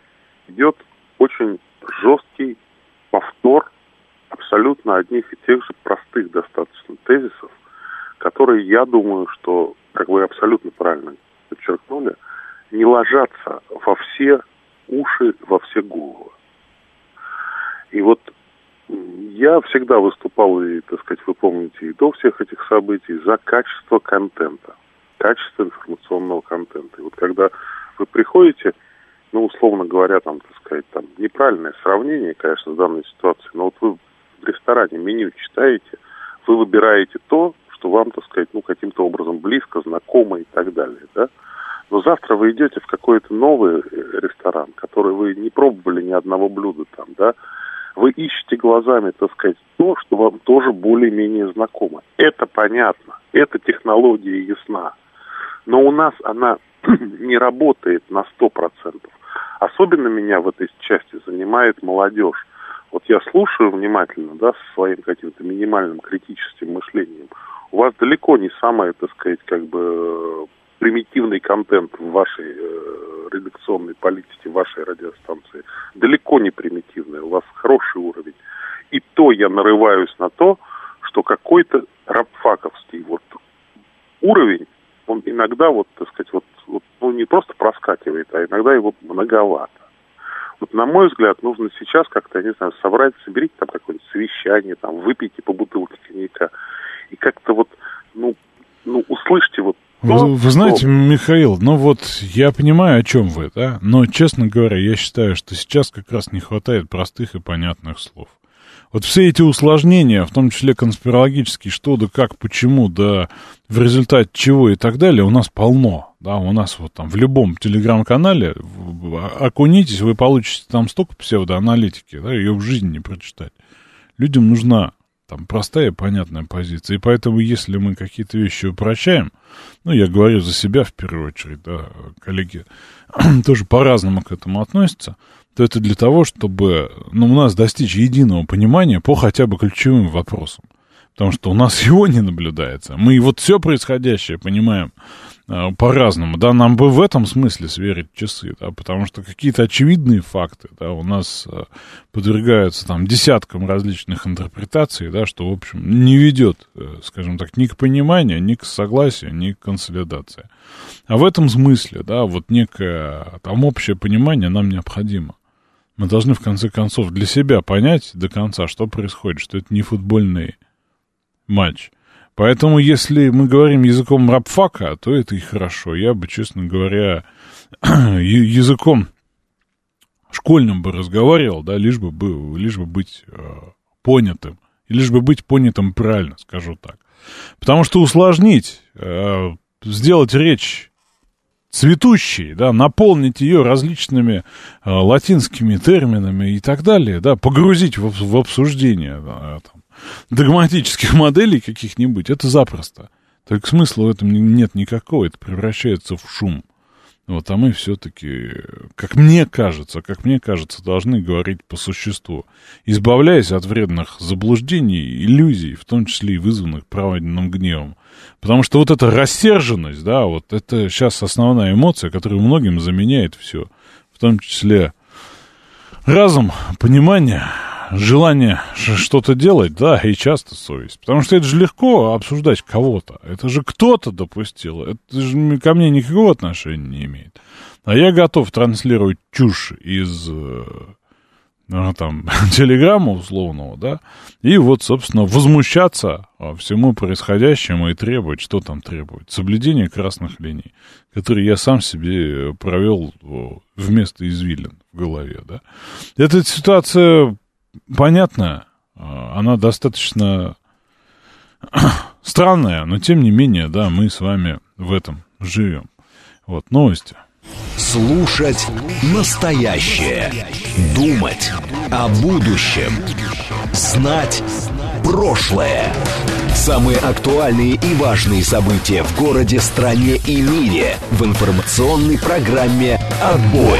идет очень жесткий повтор абсолютно одних и тех же простых достаточно тезисов, которые, я думаю, что, как вы абсолютно правильно подчеркнули, не ложатся во все уши, во все головы. И вот я всегда выступал, и, так сказать, вы помните, и до всех этих событий, за качество контента, качество информационного контента. И вот когда вы приходите, ну, условно говоря, там, так сказать, там, неправильное сравнение, конечно, с данной ситуацией, но вот вы в ресторане меню читаете, вы выбираете то, что вам, так сказать, ну, каким-то образом близко, знакомо и так далее, да. Но завтра вы идете в какой-то новый э, ресторан, который вы не пробовали ни одного блюда там, да, вы ищете глазами, так сказать, то, что вам тоже более-менее знакомо. Это понятно, эта технология ясна. Но у нас она не работает на 100%. Особенно меня в этой части занимает молодежь. Вот я слушаю внимательно, да, со своим каким-то минимальным критическим мышлением. У вас далеко не самое, так сказать, как бы примитивный контент в вашей э, редакционной политике, в вашей радиостанции. Далеко не примитивный, у вас хороший уровень. И то я нарываюсь на то, что какой-то рабфаковский вот уровень, он иногда вот, так сказать, вот, вот ну, не просто проскакивает, а иногда его многовато. Вот, на мой взгляд, нужно сейчас как-то, не знаю, собрать, соберите там какое-нибудь совещание, там, выпейте по бутылке коньяка, и как-то вот, ну, ну, услышьте вот вы, вы знаете, Михаил, ну вот я понимаю, о чем вы, да, но, честно говоря, я считаю, что сейчас как раз не хватает простых и понятных слов. Вот все эти усложнения, в том числе конспирологические, что да как, почему, да в результате чего и так далее, у нас полно. Да, у нас вот там в любом телеграм-канале окунитесь, вы получите там столько псевдоаналитики, да, ее в жизни не прочитать. Людям нужна там простая, понятная позиция. И поэтому, если мы какие-то вещи упрощаем, ну, я говорю за себя в первую очередь, да, коллеги тоже по-разному к этому относятся, то это для того, чтобы ну, у нас достичь единого понимания по хотя бы ключевым вопросам. Потому что у нас его не наблюдается. Мы вот все происходящее понимаем по-разному. Да, нам бы в этом смысле сверить часы, да, потому что какие-то очевидные факты, да, у нас э, подвергаются там десяткам различных интерпретаций, да, что, в общем, не ведет, э, скажем так, ни к пониманию, ни к согласию, ни к консолидации. А в этом смысле, да, вот некое там общее понимание нам необходимо. Мы должны, в конце концов, для себя понять до конца, что происходит, что это не футбольный матч. Поэтому, если мы говорим языком рабфака, то это и хорошо. Я бы, честно говоря, языком школьным бы разговаривал, да, лишь бы, лишь бы быть э, понятым. Лишь бы быть понятым правильно, скажу так. Потому что усложнить, э, сделать речь цветущей, да, наполнить ее различными э, латинскими терминами и так далее, да, погрузить в, в обсуждение да, там, догматических моделей каких-нибудь, это запросто. Так смысла в этом нет никакого, это превращается в шум. Вот, а мы все-таки, как мне кажется, как мне кажется, должны говорить по существу, избавляясь от вредных заблуждений, иллюзий, в том числе и вызванных праведным гневом. Потому что вот эта рассерженность, да, вот это сейчас основная эмоция, которая многим заменяет все, в том числе разум, понимание, желание что-то делать, да, и часто совесть. Потому что это же легко обсуждать кого-то. Это же кто-то допустил. Это же ко мне никакого отношения не имеет. А я готов транслировать чушь из э, ну, там, телеграмма условного, да, и вот, собственно, возмущаться всему происходящему и требовать, что там требовать, соблюдение красных линий, которые я сам себе провел вместо извилин в голове, да. Эта ситуация понятно, а, она достаточно странная, но тем не менее, да, мы с вами в этом живем. Вот, новости. Слушать настоящее. Думать о будущем. Знать прошлое. Самые актуальные и важные события в городе, стране и мире в информационной программе «Отбой».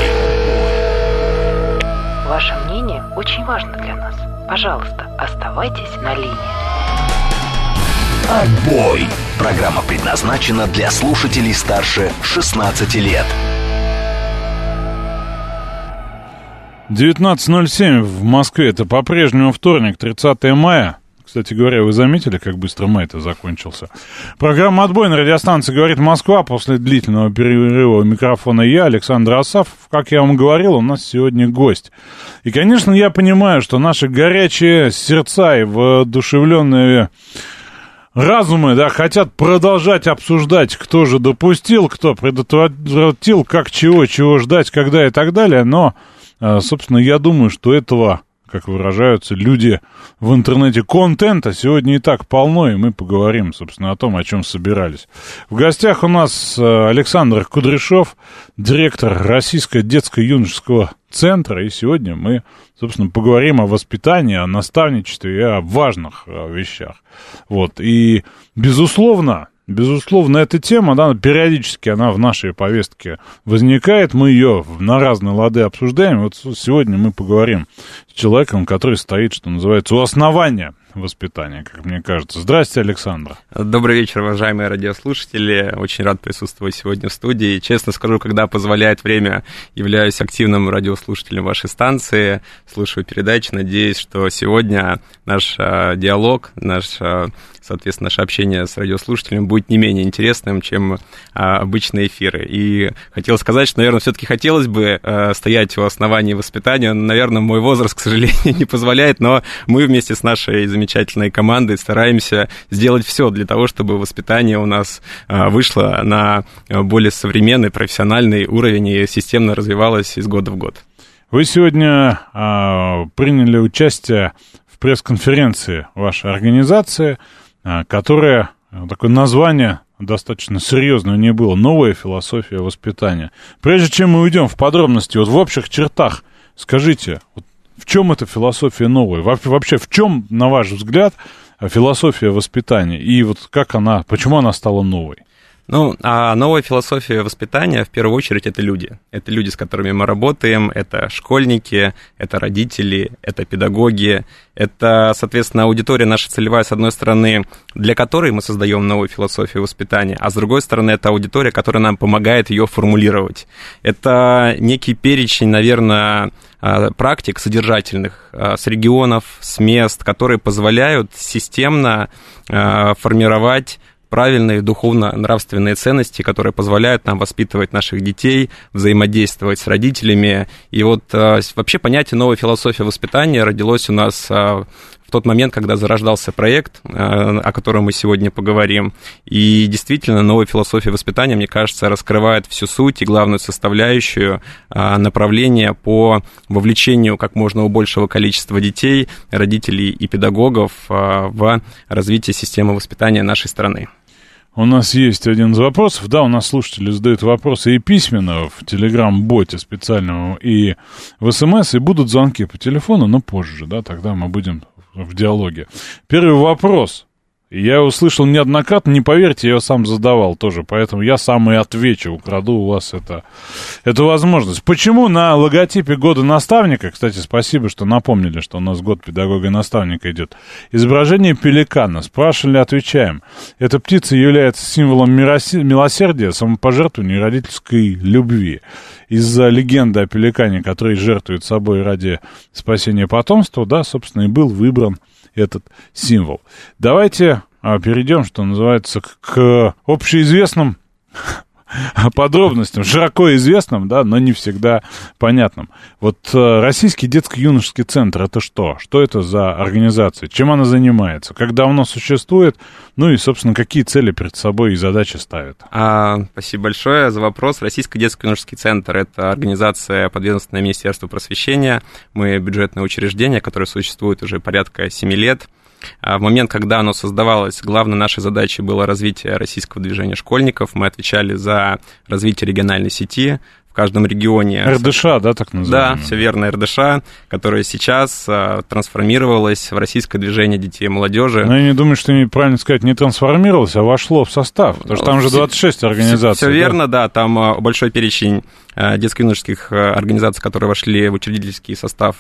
Ваше мнение очень важно. Пожалуйста, оставайтесь на линии. Отбой. Программа предназначена для слушателей старше 16 лет. 19.07 в Москве. Это по-прежнему вторник, 30 мая. Кстати говоря, вы заметили, как быстро май-то закончился? Программа «Отбой» на радиостанции «Говорит Москва». После длительного перерыва у микрофона я, Александр Асав. Как я вам говорил, у нас сегодня гость. И, конечно, я понимаю, что наши горячие сердца и воодушевленные разумы, да, хотят продолжать обсуждать, кто же допустил, кто предотвратил, как чего, чего ждать, когда и так далее, но, э, собственно, я думаю, что этого как выражаются люди в интернете, контента сегодня и так полно, и мы поговорим, собственно, о том, о чем собирались. В гостях у нас э, Александр Кудряшов, директор Российского детско-юношеского центра, и сегодня мы, собственно, поговорим о воспитании, о наставничестве и о важных э, вещах. Вот, и, безусловно, Безусловно, эта тема, да, периодически она в нашей повестке возникает, мы ее на разные лады обсуждаем. Вот сегодня мы поговорим с человеком, который стоит, что называется, у основания воспитания, как мне кажется. Здрасте, Александр. Добрый вечер, уважаемые радиослушатели. Очень рад присутствовать сегодня в студии. Честно скажу, когда позволяет время, являюсь активным радиослушателем вашей станции, слушаю передачи. Надеюсь, что сегодня наш э, диалог, наш э, соответственно, наше общение с радиослушателем будет не менее интересным, чем а, обычные эфиры. И хотел сказать, что, наверное, все-таки хотелось бы а, стоять у основания воспитания. Наверное, мой возраст, к сожалению, не позволяет, но мы вместе с нашей замечательной командой стараемся сделать все для того, чтобы воспитание у нас а, вышло на более современный, профессиональный уровень и системно развивалось из года в год. Вы сегодня а, приняли участие в пресс-конференции вашей организации – а, которое, э, такое название достаточно серьезное не было, новая философия воспитания. Прежде чем мы уйдем в подробности, вот в общих чертах, скажите, вот в чем эта философия новая? Вообще, в чем, на ваш взгляд, философия воспитания? И вот как она, почему она стала новой? Ну, а новая философия воспитания, в первую очередь, это люди. Это люди, с которыми мы работаем, это школьники, это родители, это педагоги, это, соответственно, аудитория наша целевая, с одной стороны, для которой мы создаем новую философию воспитания, а с другой стороны, это аудитория, которая нам помогает ее формулировать. Это некий перечень, наверное, а, практик содержательных а, с регионов, с мест, которые позволяют системно а, формировать правильные духовно-нравственные ценности, которые позволяют нам воспитывать наших детей, взаимодействовать с родителями. И вот э, вообще понятие новой философии воспитания родилось у нас э, в тот момент, когда зарождался проект, э, о котором мы сегодня поговорим. И действительно, новая философия воспитания, мне кажется, раскрывает всю суть и главную составляющую направления по вовлечению как можно большего количества детей, родителей и педагогов в развитие системы воспитания нашей страны. У нас есть один из вопросов. Да, у нас слушатели задают вопросы и письменно в Телеграм-боте специальном, и в СМС, и будут звонки по телефону, но позже, да, тогда мы будем в диалоге. Первый вопрос. Я услышал неоднократно, не поверьте, я сам задавал тоже, поэтому я сам и отвечу, украду у вас это, эту возможность. Почему на логотипе года наставника, кстати, спасибо, что напомнили, что у нас год педагога и наставника идет, изображение пеликана, спрашивали, отвечаем. Эта птица является символом милосердия, самопожертвования и родительской любви. Из-за легенды о пеликане, который жертвует собой ради спасения потомства, да, собственно, и был выбран этот символ. Давайте а, перейдем, что называется, к, общеизвестным подробностям, широко известным, да, но не всегда понятным. Вот э, Российский детско-юношеский центр это что? Что это за организация? Чем она занимается? Как давно существует? Ну и, собственно, какие цели перед собой и задачи ставит? А, спасибо большое за вопрос. Российский детско-юношеский центр это организация подведомственная Министерству просвещения. Мы бюджетное учреждение, которое существует уже порядка 7 лет. А в момент, когда оно создавалось, главной нашей задачей было развитие российского движения школьников. Мы отвечали за развитие региональной сети, в каждом регионе. РДШ, да, так называемый? Да, все верно, РДШ, которая сейчас а, трансформировалась в российское движение детей и молодежи. Но я не думаю, что правильно сказать, не трансформировалось, а вошло в состав, потому что там же 26 организаций. Все, все да? верно, да, там а, большой перечень детско-юношеских организаций, которые вошли в учредительский состав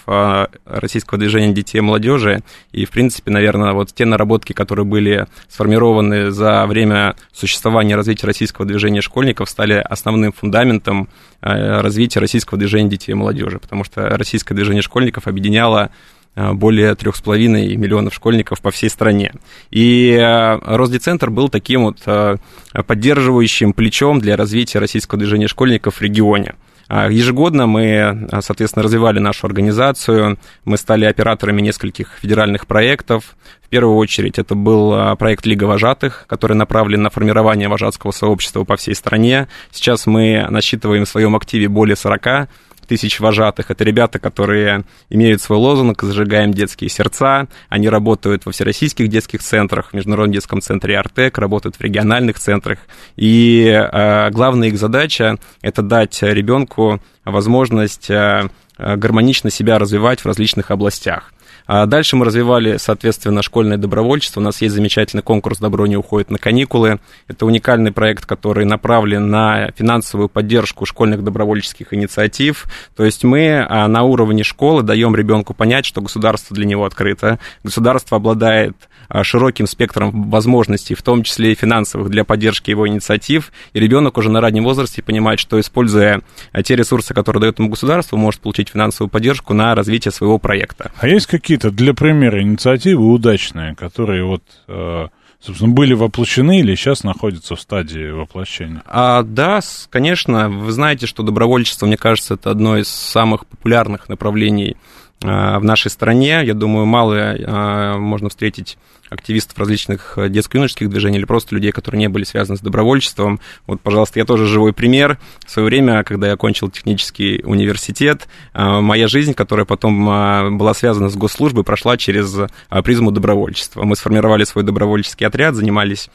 Российского движения детей и молодежи. И, в принципе, наверное, вот те наработки, которые были сформированы за время существования и развития российского движения школьников, стали основным фундаментом развития российского движения детей и молодежи, потому что российское движение школьников объединяло Э, более 3,5 миллионов школьников по всей стране. И э, Росдецентр был таким вот э, поддерживающим плечом для развития российского движения школьников в регионе. А ежегодно мы, соответственно, развивали нашу организацию, мы стали операторами нескольких федеральных проектов. В первую очередь это был проект Лига вожатых, который направлен на формирование вожатского сообщества по всей стране. Сейчас мы насчитываем в своем активе более 40 тысяч вожатых. Это ребята, которые имеют свой лозунг «Зажигаем детские сердца». Они работают во всероссийских детских центрах, в Международном детском центре «Артек», работают в региональных центрах. И э, главная их задача – это дать ребенку возможность э, гармонично себя развивать в различных областях. А дальше мы развивали, соответственно, школьное добровольчество. У нас есть замечательный конкурс «Добро не уходит на каникулы». Это уникальный проект, который направлен на финансовую поддержку школьных добровольческих инициатив. То есть мы а, на уровне школы даем ребенку понять, что государство для него открыто. Государство обладает а, широким спектром возможностей, в том числе и финансовых, для поддержки его инициатив. И ребенок уже на раннем возрасте понимает, что, используя те ресурсы, которые дает ему государство, может получить финансовую поддержку на развитие своего проекта. А есть какие какие-то для примера инициативы удачные, которые вот, э, собственно, были воплощены или сейчас находятся в стадии воплощения? А, да, конечно. Вы знаете, что добровольчество, мне кажется, это одно из самых популярных направлений э, в нашей стране. Я думаю, мало э, можно встретить активистов различных э, детско-юношеских движений или просто людей, которые не были связаны с добровольчеством. Вот, пожалуйста, я тоже живой пример. В свое время, когда я окончил технический университет, э, моя жизнь, которая потом э, была связана с госслужбой, прошла через призму добровольчества. Мы сформировали свой добровольческий отряд, занимались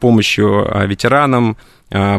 помощью ветеранам,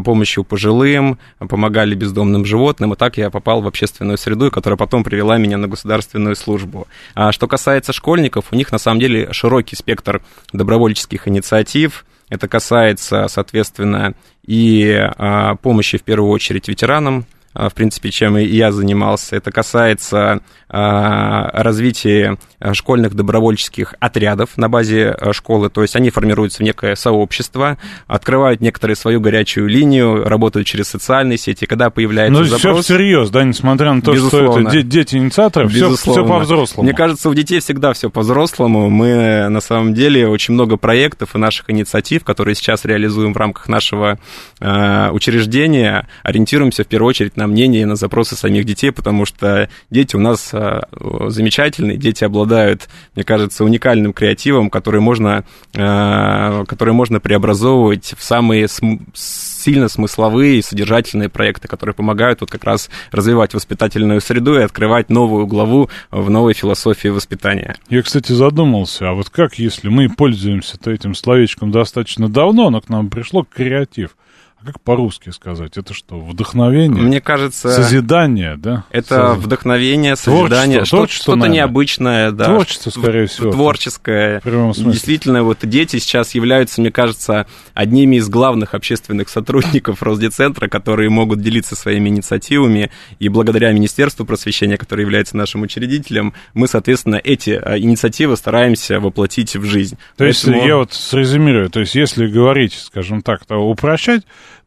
помощью пожилым, помогали бездомным животным, и так я попал в общественную среду, которая потом привела меня на государственную службу. А что касается школьников, у них на самом деле широкий спектр добровольческих инициатив, это касается, соответственно, и а, помощи в первую очередь ветеранам, в принципе, чем и я занимался. Это касается развития школьных добровольческих отрядов на базе э, школы, то есть они формируются в некое сообщество, открывают некоторые свою горячую линию, работают через социальные сети, когда появляется Но запрос... все всерьез, да, несмотря на то, Безусловно. что это дети-инициаторы, все, все по-взрослому. Мне кажется, у детей всегда все по-взрослому. Мы, на самом деле, очень много проектов и наших инициатив, которые сейчас реализуем в рамках нашего э, учреждения, ориентируемся в первую очередь на мнение и на запросы самих детей, потому что дети у нас э, замечательные, дети обладают мне кажется, уникальным креативом, который можно, э, который можно преобразовывать в самые сильно смысловые и содержательные проекты, которые помогают вот как раз развивать воспитательную среду и открывать новую главу в новой философии воспитания. Я, кстати, задумался, а вот как, если мы пользуемся этим словечком достаточно давно, но к нам пришло креатив, как по-русски сказать? Это что, вдохновение? Мне кажется... Созидание, да? Это Соз... вдохновение, созидание, что-то, что-то необычное, да. Творчество, скорее всего. Творческое. Действительно, вот дети сейчас являются, мне кажется, одними из главных общественных сотрудников Росдецентра, которые могут делиться своими инициативами, и благодаря Министерству просвещения, которое является нашим учредителем, мы, соответственно, эти а, инициативы стараемся воплотить в жизнь. То Поэтому... есть, я вот срезюмирую, то есть, если говорить, скажем так, то упрощать,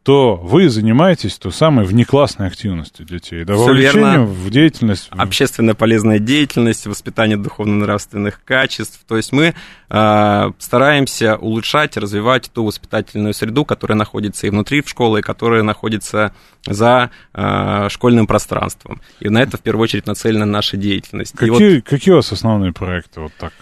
то вы занимаетесь той самой внеклассной активностью детей, да, вовлечением в деятельность. Общественно полезная деятельность, воспитание духовно-нравственных качеств. То есть мы э, стараемся улучшать, развивать ту воспитательную среду, которая находится и внутри школы, и которая находится за э, школьным пространством. И на это в первую очередь нацелена наша деятельность. Какие, вот... какие у вас основные проекты вот так?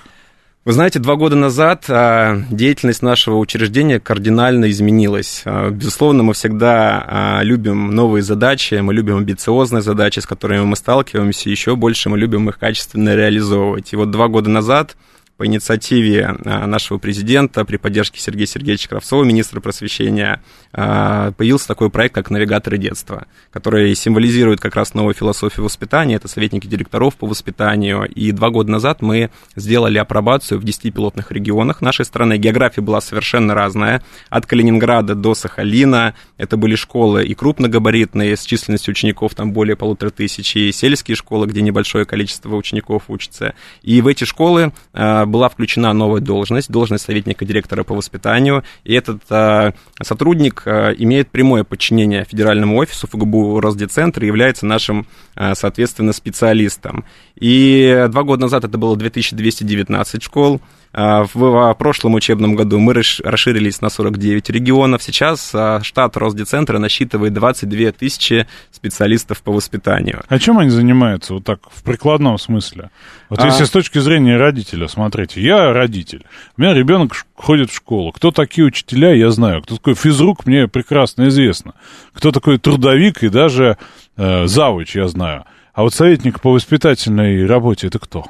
Вы знаете, два года назад а, деятельность нашего учреждения кардинально изменилась. А, безусловно, мы всегда а, любим новые задачи, мы любим амбициозные задачи, с которыми мы сталкиваемся, еще больше мы любим их качественно реализовывать. И вот два года назад по инициативе нашего президента при поддержке Сергея Сергеевича Кравцова, министра просвещения, появился такой проект, как «Навигаторы детства», который символизирует как раз новую философию воспитания. Это советники директоров по воспитанию. И два года назад мы сделали апробацию в 10 пилотных регионах нашей страны. География была совершенно разная. От Калининграда до Сахалина. Это были школы и крупногабаритные, с численностью учеников там более полутора тысяч, и сельские школы, где небольшое количество учеников учится. И в эти школы а, была включена новая должность, должность советника директора по воспитанию. И этот а, сотрудник а, имеет прямое подчинение федеральному офису ФГБУ Росдецентр и является нашим, соответственно, специалистом. И два года назад это было 2219 школ. А, в прошлом учебном году мы расширились на 49 регионов. Сейчас а, штат Росдецентра насчитывает 22 тысячи специалистов по воспитанию. А чем они занимаются, вот так, в прикладном смысле? Вот а... если с точки зрения родителя, смотрите, я родитель, у меня ребенок ходит в школу. Кто такие учителя, я знаю. Кто такой физрук, мне прекрасно известно. Кто такой трудовик и даже э, завуч, я знаю. А вот советник по воспитательной работе это кто?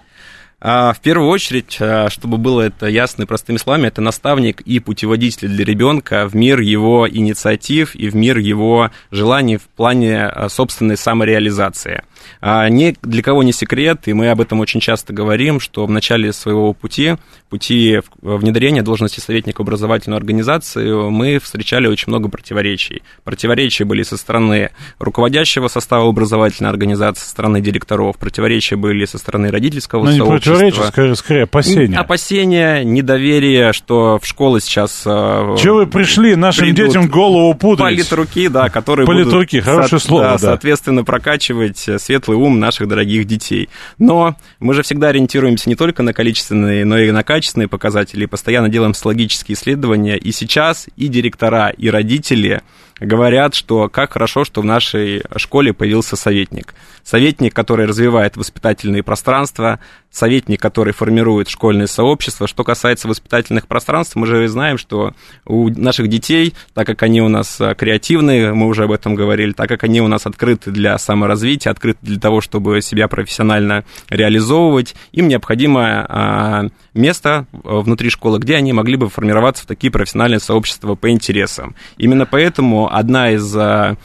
А, в первую очередь, а, чтобы было это ясно и простыми словами, это наставник и путеводитель для ребенка в мир его инициатив и в мир его желаний в плане а, собственной самореализации. Ни для кого не секрет, и мы об этом очень часто говорим, что в начале своего пути, пути внедрения должности советника образовательной организации, мы встречали очень много противоречий. Противоречия были со стороны руководящего состава образовательной организации, со стороны директоров, противоречия были со стороны родительского Но сообщества. Не противоречия, скорее, скорее опасения. Опасения, недоверие, что в школы сейчас... Э, Чего вы пришли нашим детям голову пудрить? Политруки, да, которые Политруки, будут, хорошее со- слово, да, да. соответственно, прокачивать светлый ум наших дорогих детей. Но мы же всегда ориентируемся не только на количественные, но и на качественные показатели, постоянно делаем социологические исследования. И сейчас и директора, и родители говорят, что как хорошо, что в нашей школе появился советник. Советник, который развивает воспитательные пространства, советник, который формирует школьное сообщество. Что касается воспитательных пространств, мы же знаем, что у наших детей, так как они у нас а, креативные, мы уже об этом говорили, так как они у нас открыты для саморазвития, открыты для того, чтобы себя профессионально реализовывать, им необходимо а, место внутри школы, где они могли бы формироваться в такие профессиональные сообщества по интересам. Именно поэтому одна из а,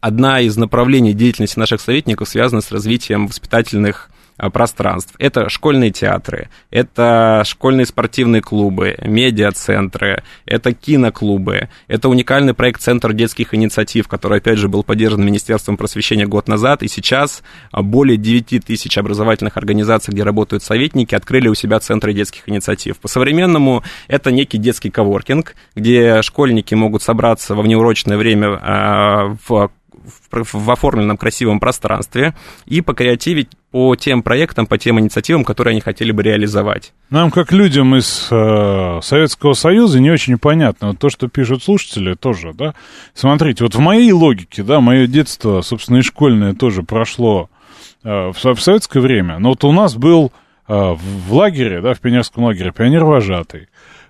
одна из направлений деятельности наших советников связана с развитием воспитательных пространств. Это школьные театры, это школьные спортивные клубы, медиацентры, это киноклубы, это уникальный проект Центр детских инициатив, который, опять же, был поддержан Министерством просвещения год назад, и сейчас а, более 9 тысяч образовательных организаций, где работают советники, открыли у себя центры детских инициатив. По-современному это некий детский коворкинг, где школьники могут собраться во внеурочное время а, в в оформленном красивом пространстве и покреативить по тем проектам, по тем инициативам, которые они хотели бы реализовать. Нам, как людям из э, Советского Союза, не очень понятно. Вот то, что пишут слушатели, тоже, да. Смотрите, вот в моей логике, да, мое детство, собственно, и школьное тоже прошло э, в, в советское время. Но вот у нас был э, в лагере, да, в пионерском лагере пионер-вожатый.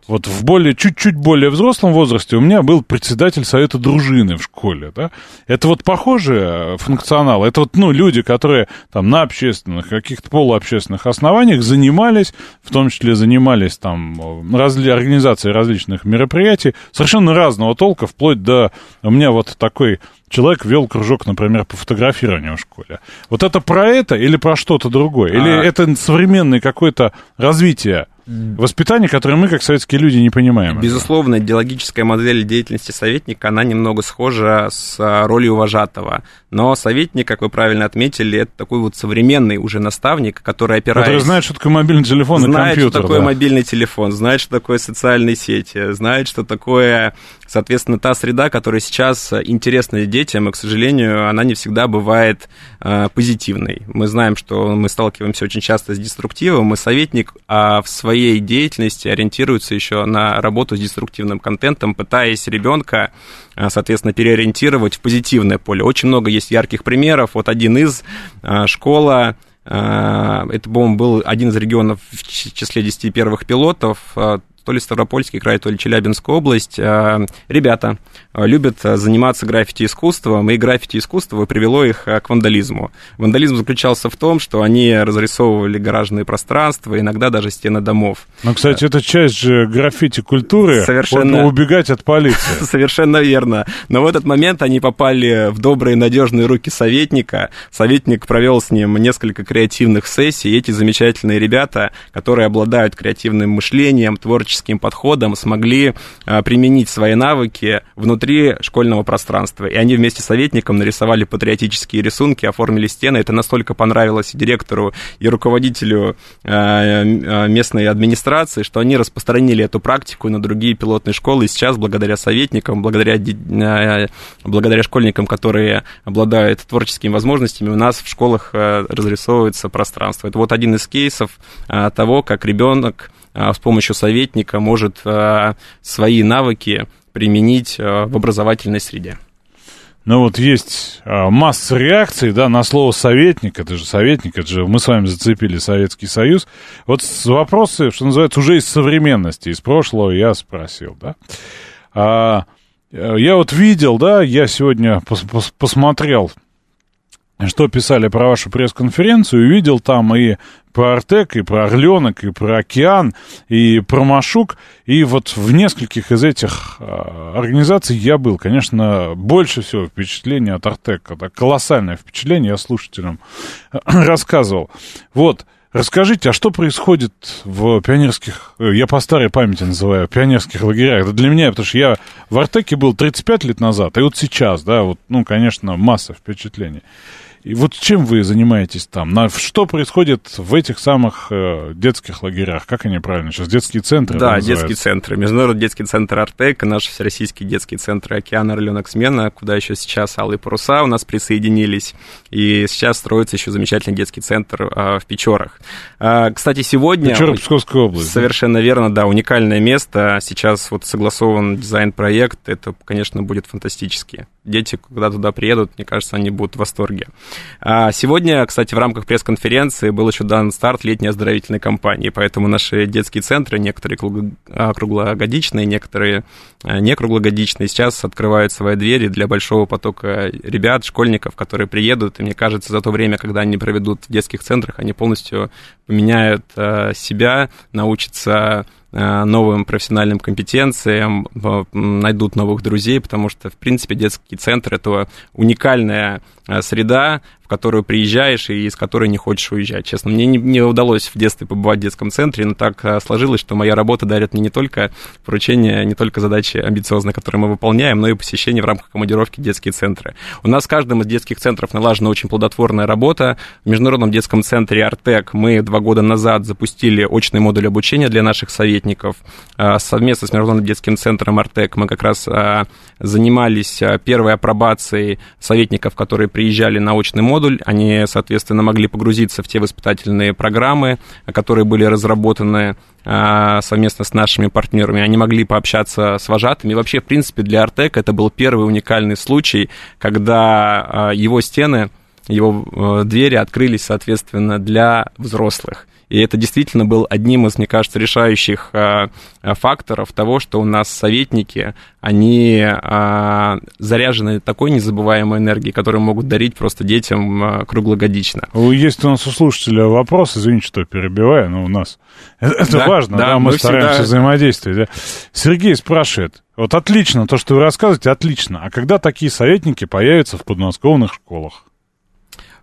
Вот в более, чуть-чуть более взрослом возрасте у меня был председатель совета дружины в школе, да. Это вот похожий э, функционал. Это вот, ну, люди, которые там на общественных, каких-то полуобщественных основаниях занимались, в том числе занимались там э, разли, организацией различных мероприятий, совершенно разного толка, вплоть до... У меня вот такой человек вел кружок, например, по фотографированию в школе. Вот это про это или про что-то другое? Или а... это современное какое-то развитие воспитание, которое мы, как советские люди, не понимаем. Безусловно, идеологическая модель деятельности советника, она немного схожа с а, ролью вожатого. Но советник, как вы правильно отметили, это такой вот современный уже наставник, который опирается... Который знает, что такое мобильный телефон знает, и компьютер. Знает, что такое да. мобильный телефон, знает, что такое социальные сети, знает, что такое, соответственно, та среда, которая сейчас интересна детям, и, к сожалению, она не всегда бывает э, позитивной. Мы знаем, что мы сталкиваемся очень часто с деструктивом, и советник а в своей деятельности ориентируется еще на работу с деструктивным контентом, пытаясь ребенка, соответственно, переориентировать в позитивное поле. Очень много есть ярких примеров. Вот один из а, школа а, это, по-моему, был один из регионов в числе 10 первых пилотов. то ли Ставропольский край, то ли Челябинская область, ребята любят заниматься граффити-искусством, и граффити-искусство привело их к вандализму. Вандализм заключался в том, что они разрисовывали гаражные пространства, иногда даже стены домов. Ну, кстати, это часть же граффити-культуры, Совершенно... убегать от полиции. Совершенно верно. Но в этот момент они попали в добрые, надежные руки советника. Советник провел с ним несколько креативных сессий, и эти замечательные ребята, которые обладают креативным мышлением, творческим подходом, смогли применить свои навыки внутри школьного пространства. И они вместе с советником нарисовали патриотические рисунки, оформили стены. Это настолько понравилось и директору, и руководителю а, а, местной администрации, что они распространили эту практику на другие пилотные школы. И сейчас, благодаря советникам, благодаря, благодаря школьникам, которые обладают творческими возможностями, у нас в школах разрисовывается пространство. Это вот один из кейсов того, как ребенок с помощью советника может свои навыки применить в образовательной среде. Ну вот есть а, масса реакций, да, на слово советник, это же советник, это же мы с вами зацепили Советский Союз. Вот вопросы, что называется, уже из современности, из прошлого я спросил, да. А, я вот видел, да, я сегодня пос пос посмотрел что писали про вашу пресс-конференцию, увидел там и про Артек, и про Орленок, и про Океан, и про Машук. И вот в нескольких из этих э, организаций я был. Конечно, больше всего впечатление от Артека. Это колоссальное впечатление, я слушателям рассказывал. Вот, Расскажите, а что происходит в пионерских, э, я по старой памяти называю, пионерских лагерях? Это для меня, потому что я в Артеке был 35 лет назад, и вот сейчас, да, вот, ну, конечно, масса впечатлений. И вот чем вы занимаетесь там? На, что происходит в этих самых э, детских лагерях? Как они правильно сейчас? Детские центры? Да, детские центры. Международный детский центр Артек, наш всероссийский детский центр Океан Орленок Смена, куда еще сейчас Алые паруса у нас присоединились. И сейчас строится еще замечательный детский центр э, в Печорах. Э, кстати, сегодня... Печора Псковская область. Совершенно да? верно, да, уникальное место. Сейчас вот согласован дизайн-проект. Это, конечно, будет фантастически. Дети, когда туда приедут, мне кажется, они будут в восторге. А сегодня, кстати, в рамках пресс-конференции был еще дан старт летней оздоровительной кампании, поэтому наши детские центры, некоторые а, круглогодичные, некоторые а, не круглогодичные, сейчас открывают свои двери для большого потока ребят, школьников, которые приедут, и мне кажется, за то время, когда они проведут в детских центрах, они полностью поменяют себя, научатся новым профессиональным компетенциям, найдут новых друзей, потому что, в принципе, детский центр — это уникальная среда, которую приезжаешь и из которой не хочешь уезжать. Честно, мне не, не удалось в детстве побывать в детском центре, но так а, сложилось, что моя работа дарит мне не только поручения, не только задачи амбициозные, которые мы выполняем, но и посещение в рамках командировки в детские центры. У нас в каждом из детских центров налажена очень плодотворная работа. В Международном детском центре «Артек» мы два года назад запустили очный модуль обучения для наших советников. А, совместно с Международным детским центром «Артек» мы как раз а, занимались первой апробацией советников, которые приезжали на очный модуль модуль, они, соответственно, могли погрузиться в те воспитательные программы, которые были разработаны а, совместно с нашими партнерами, они могли пообщаться с вожатыми. И вообще, в принципе, для Артек это был первый уникальный случай, когда а, его стены, его э, двери открылись, соответственно, для взрослых. И это действительно был одним из, мне кажется, решающих а, а, факторов того, что у нас советники, они а, заряжены такой незабываемой энергией, которую могут дарить просто детям круглогодично. Есть у нас у слушателя вопрос, извините, что перебиваю, но у нас это да, важно, да, да мы, мы стараемся всегда... взаимодействовать. Да. Сергей спрашивает, вот отлично, то, что вы рассказываете, отлично, а когда такие советники появятся в подмосковных школах?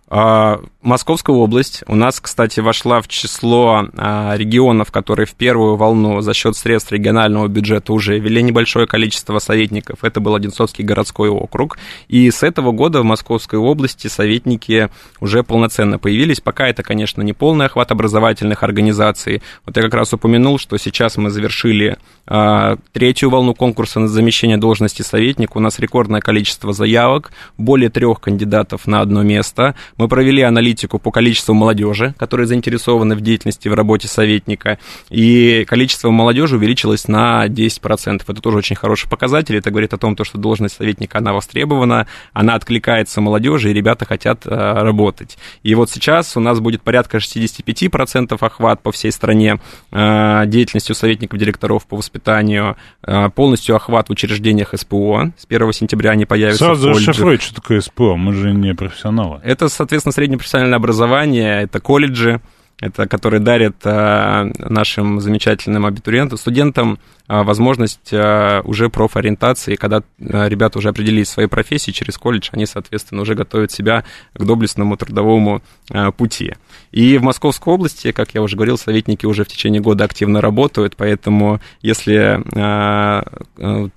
А, Московская область у нас, кстати, вошла в число а, регионов, которые в первую волну за счет средств регионального бюджета уже ввели небольшое количество советников. Это был Одинцовский городской округ. И с этого года в Московской области советники уже полноценно появились. Пока это, конечно, не полный охват образовательных организаций. Вот я как раз упомянул, что сейчас мы завершили а, третью волну конкурса на замещение должности советника. У нас рекордное количество заявок, более трех кандидатов на одно место. Мы провели аналитику по количеству молодежи, которые заинтересованы в деятельности в работе советника, и количество молодежи увеличилось на 10%. Это тоже очень хороший показатель. Это говорит о том, что должность советника, она востребована, она откликается молодежи, и ребята хотят э, работать. И вот сейчас у нас будет порядка 65% охват по всей стране э, деятельностью советников директоров по воспитанию, э, полностью охват в учреждениях СПО. С 1 сентября они появятся Сразу в колледжах. расшифруй, что такое СПО, мы же не профессионалы. Это, соответственно, среднее профессиональное образование, это колледжи, это которые дарят э, нашим замечательным абитуриентам, студентам возможность э, уже профориентации, когда э, ребята уже определились своей профессии через колледж, они, соответственно, уже готовят себя к доблестному трудовому пути. И в Московской области, как я уже говорил, советники уже в течение года активно работают, поэтому если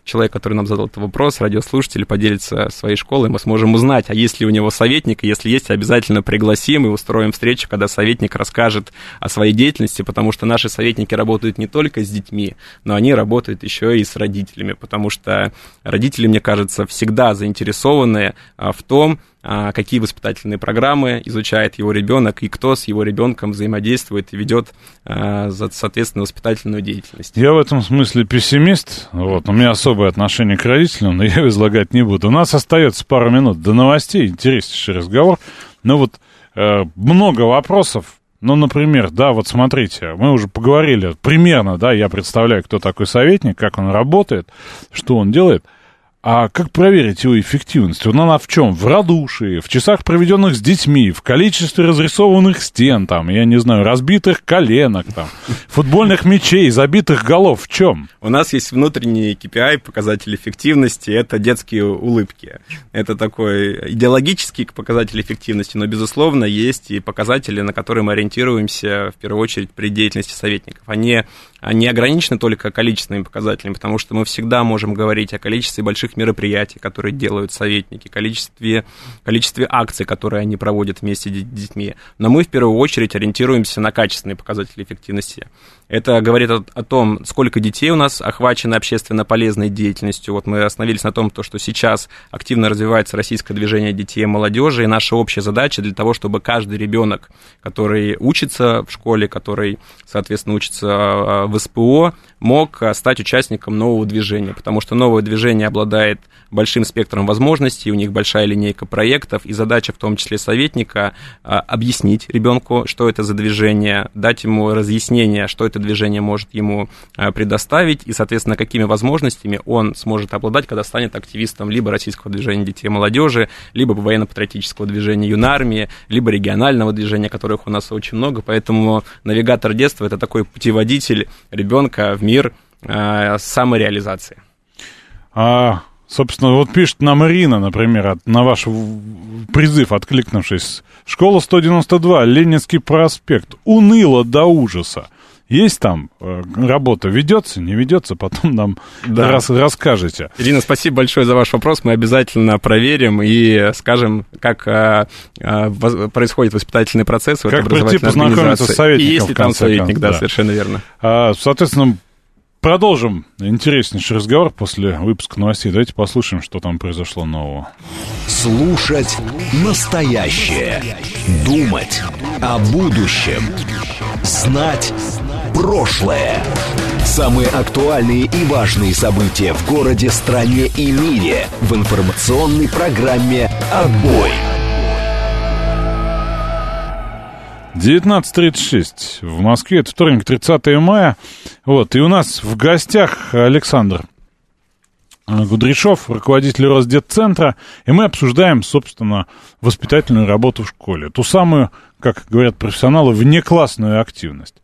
человек, который нам задал этот вопрос, радиослушатель, поделится своей школой, мы сможем узнать, а есть ли у него советник, если есть, обязательно пригласим и устроим встречу, когда советник расскажет о своей деятельности, потому что наши советники работают не только с детьми, но они работают еще и с родителями, потому что родители, мне кажется, всегда заинтересованы а, в том, а, какие воспитательные программы изучает его ребенок и кто с его ребенком взаимодействует и ведет, а, соответственно, воспитательную деятельность. Я в этом смысле пессимист. Вот, у меня особое отношение к родителям, но я его излагать не буду. У нас остается пару минут до новостей, интереснейший разговор. Но вот э, много вопросов ну, например, да, вот смотрите, мы уже поговорили примерно, да, я представляю, кто такой советник, как он работает, что он делает – а как проверить его эффективность? Вот она в чем? В радушии, в часах, проведенных с детьми, в количестве разрисованных стен, там, я не знаю, разбитых коленок, там, футбольных мячей, забитых голов. В чем? У нас есть внутренний KPI, показатель эффективности, это детские улыбки. Это такой идеологический показатель эффективности, но, безусловно, есть и показатели, на которые мы ориентируемся, в первую очередь, при деятельности советников. Они не ограничены только количественными показателями, потому что мы всегда можем говорить о количестве больших мероприятий, которые делают советники, количестве, количестве акций, которые они проводят вместе с детьми. Но мы в первую очередь ориентируемся на качественные показатели эффективности. Это говорит о, о том, сколько детей у нас охвачено общественно полезной деятельностью. Вот мы остановились на том, что сейчас активно развивается российское движение детей и молодежи, и наша общая задача для того, чтобы каждый ребенок, который учится в школе, который, соответственно, учится а, в СПО, мог стать участником нового движения, потому что новое движение обладает большим спектром возможностей, у них большая линейка проектов, и задача в том числе советника а, объяснить ребенку, что это за движение, дать ему разъяснение, что это движение может ему а, предоставить, и, соответственно, какими возможностями он сможет обладать, когда станет активистом либо российского движения детей и молодежи, либо военно-патриотического движения юнармии, либо регионального движения, которых у нас очень много, поэтому навигатор детства – это такой путеводитель ребенка в мир э, самореализации. А Собственно, вот пишет нам Ирина, например, на ваш призыв, откликнувшись. Школа 192, Ленинский проспект. Уныло до ужаса. Есть там э, работа, ведется, не ведется, потом нам да. рас, расскажете. Ирина, спасибо большое за ваш вопрос. Мы обязательно проверим и скажем, как а, а, происходит воспитательный процесс как прийти познакомиться с советником. И есть ли там советник, да, да, совершенно верно. А, соответственно, Продолжим интереснейший разговор после выпуска новостей. Давайте послушаем, что там произошло нового. Слушать настоящее. Думать о будущем. Знать прошлое. Самые актуальные и важные события в городе, стране и мире в информационной программе «Отбой». 19.36 в Москве, это вторник, 30 мая. Вот, и у нас в гостях Александр Гудряшов, руководитель Росдетцентра, и мы обсуждаем, собственно, воспитательную работу в школе. Ту самую, как говорят профессионалы, внеклассную активность.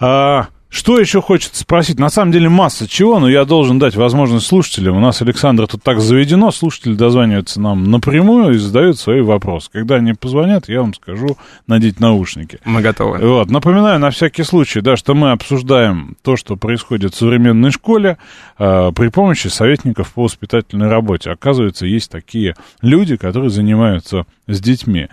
А, что еще хочется спросить? На самом деле масса чего, но я должен дать возможность слушателям. У нас, Александр, тут так заведено, слушатели дозваниваются нам напрямую и задают свои вопросы. Когда они позвонят, я вам скажу надеть наушники. Мы готовы. Вот. Напоминаю на всякий случай, да, что мы обсуждаем то, что происходит в современной школе э, при помощи советников по воспитательной работе. Оказывается, есть такие люди, которые занимаются с детьми.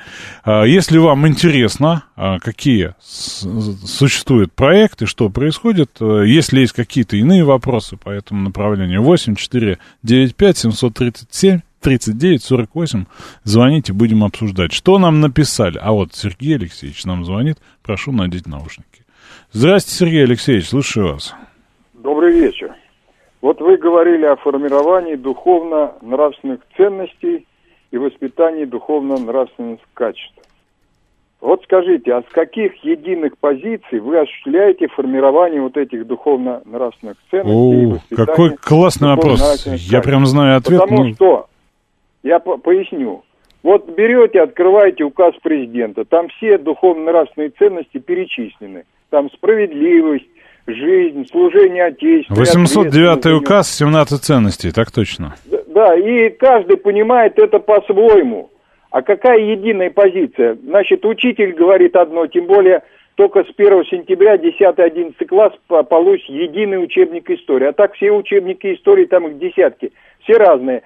Э, если вам интересно, э, какие существуют проекты, что происходит, происходит. Э, если есть какие-то иные вопросы по этому направлению, 8 4 9 5 737 39 48. Звоните, будем обсуждать. Что нам написали? А вот Сергей Алексеевич нам звонит. Прошу надеть наушники. Здравствуйте, Сергей Алексеевич, слушаю вас. Добрый вечер. Вот вы говорили о формировании духовно-нравственных ценностей и воспитании духовно-нравственных качеств. Вот скажите, а с каких единых позиций вы осуществляете формирование вот этих духовно-нравственных ценностей? О, какой классный вопрос. Я прям знаю ответ. Потому ну... что, я по поясню, вот берете, открываете указ президента, там все духовно-нравственные ценности перечислены. Там справедливость, жизнь, служение Отечеству. 809 указ, 17 ценностей, так точно. Да, и каждый понимает это по-своему. А какая единая позиция? Значит, учитель говорит одно, тем более только с 1 сентября 10-11 класс получит единый учебник истории. А так все учебники истории, там их десятки, все разные.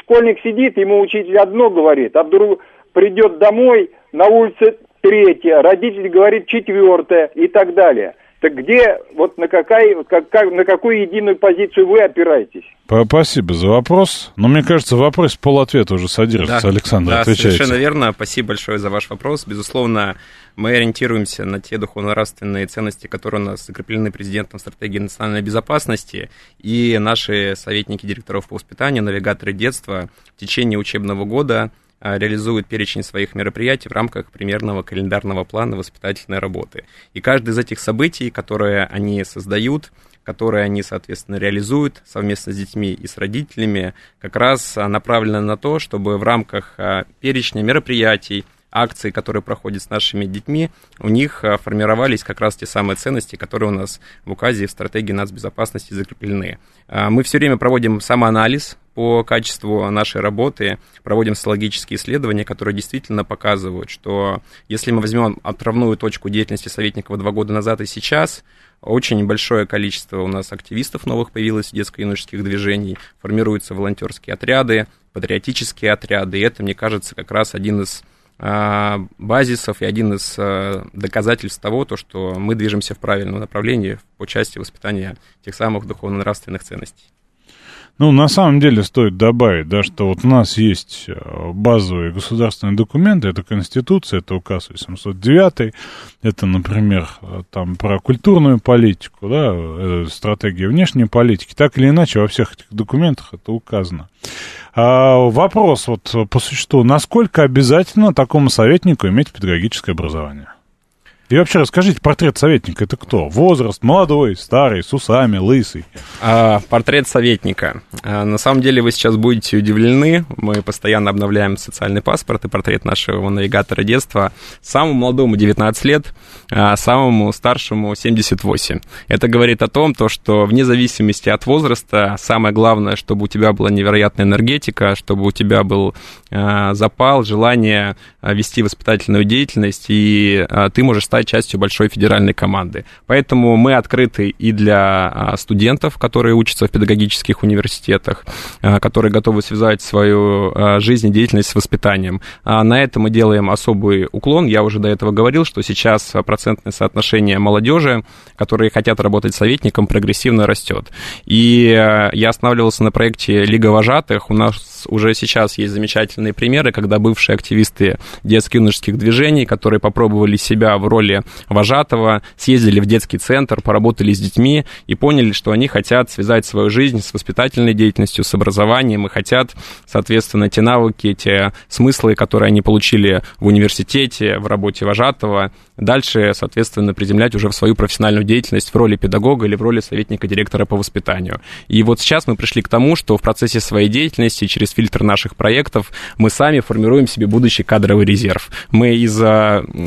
Школьник сидит, ему учитель одно говорит, а вдруг придет домой, на улице третье, родитель говорит четвертое и так далее – так где, вот на, какая, как, как, на какую единую позицию вы опираетесь? Спасибо за вопрос. Но мне кажется, в вопросе полответа уже содержится. Да, Александр, да, отвечайте. совершенно верно. Спасибо большое за ваш вопрос. Безусловно, мы ориентируемся на те духовно-нравственные ценности, которые у нас закреплены президентом стратегии национальной безопасности. И наши советники директоров по воспитанию, навигаторы детства в течение учебного года а, реализуют перечень своих мероприятий в рамках примерного календарного плана воспитательной работы. И каждое из этих событий, которые они создают, которые они, соответственно, реализуют совместно с детьми и с родителями, как раз а, направлено на то, чтобы в рамках а, перечня мероприятий, акций, которые проходят с нашими детьми, у них формировались как раз те самые ценности, которые у нас в указе и в стратегии нацбезопасности закреплены. Мы все время проводим самоанализ по качеству нашей работы проводим социологические исследования, которые действительно показывают, что если мы возьмем отправную точку деятельности советников два года назад и сейчас, очень большое количество у нас активистов новых появилось детско-юношеских движений, формируются волонтерские отряды, патриотические отряды, и это, мне кажется, как раз один из а, базисов и один из а, доказательств того, то, что мы движемся в правильном направлении по части воспитания тех самых духовно-нравственных ценностей. Ну, на самом деле стоит добавить, да, что вот у нас есть э, базовые государственные документы, это Конституция, это указ 809, это, например, э, там про культурную политику, да, э, стратегия внешней политики, так или иначе во всех этих документах это указано. А вопрос вот по существу, насколько обязательно такому советнику иметь педагогическое образование? И вообще расскажите, портрет советника это кто? Возраст, молодой, старый, с усами, лысый? А, портрет советника. А, на самом деле вы сейчас будете удивлены. Мы постоянно обновляем социальный паспорт и портрет нашего навигатора детства. Самому молодому 19 лет, а самому старшему 78. Это говорит о том, то, что вне зависимости от возраста, самое главное, чтобы у тебя была невероятная энергетика, чтобы у тебя был а, запал, желание а, вести воспитательную деятельность, и а, ты можешь стать частью большой федеральной команды. Поэтому мы открыты и для а, студентов, которые учатся в педагогических университетах, а, которые готовы связать свою а, жизнь и деятельность с воспитанием. На это мы делаем особый уклон. Я уже до этого говорил, что сейчас процентное соотношение молодежи, которые хотят работать советником, прогрессивно растет. И я останавливался на проекте Лига вожатых. У нас уже сейчас есть замечательные примеры, когда бывшие активисты детско-юношеских движений, которые попробовали себя в роли роли вожатого, съездили в детский центр, поработали с детьми и поняли, что они хотят связать свою жизнь с воспитательной деятельностью, с образованием и хотят, соответственно, те навыки, те смыслы, которые они получили в университете, в работе вожатого, дальше, соответственно, приземлять уже в свою профессиональную деятельность в роли педагога или в роли советника директора по воспитанию. И вот сейчас мы пришли к тому, что в процессе своей деятельности, через фильтр наших проектов, мы сами формируем себе будущий кадровый резерв. Мы из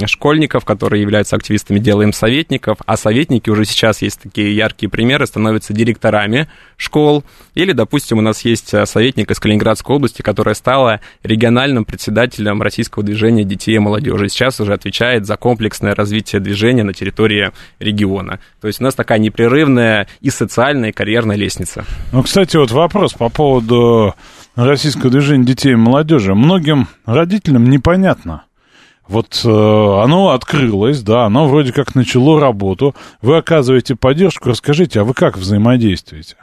школьников, которые являются активистами, делаем советников, а советники уже сейчас есть такие яркие примеры, становятся директорами школ. Или, допустим, у нас есть э, советник из Калининградской области, которая стала региональным председателем российского движения детей и молодежи. Сейчас уже отвечает за комплексное развитие движения на территории региона. То есть у нас такая непрерывная и социальная, и карьерная лестница. Ну, кстати, вот вопрос по поводу российского движения детей и молодежи. Многим родителям непонятно, вот э, оно открылось, да, оно вроде как начало работу. Вы оказываете поддержку. Расскажите, а вы как взаимодействуете?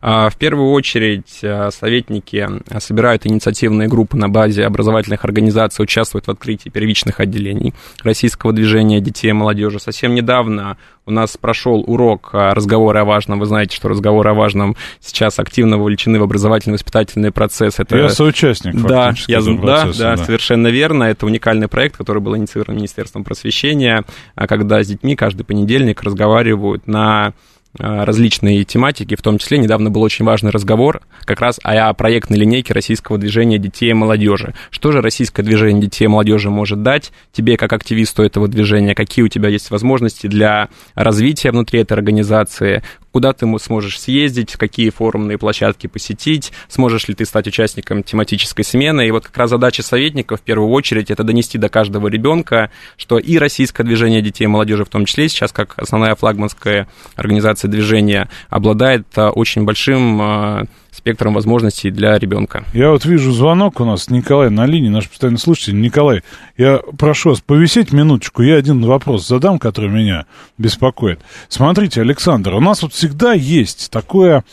А, в первую очередь а, советники собирают инициативные группы на базе образовательных организаций, участвуют в открытии первичных отделений российского движения детей и молодежи. Совсем недавно у нас прошел урок разговора о важном. Вы знаете, что разговоры о важном сейчас активно вовлечены в образовательно-воспитательный процесс. Это... Я соучастник да, я, процесса, да, да, совершенно верно. Это уникальный проект, который был инициирован Министерством просвещения, когда с детьми каждый понедельник разговаривают на различные тематики, в том числе недавно был очень важный разговор как раз о проектной линейке российского движения детей и молодежи. Что же российское движение детей и молодежи может дать тебе как активисту этого движения, какие у тебя есть возможности для развития внутри этой организации, куда ты сможешь съездить, какие форумные площадки посетить, сможешь ли ты стать участником тематической смены. И вот как раз задача советников в первую очередь это донести до каждого ребенка, что и российское движение детей и молодежи в том числе сейчас как основная флагманская организация движения обладает а, очень большим а, спектром возможностей для ребенка. Я вот вижу звонок у нас, Николай на линии, наш постоянный слушатель. Николай, я прошу вас повисеть минуточку, я один вопрос задам, который меня беспокоит. Смотрите, Александр, у нас вот всегда есть такое,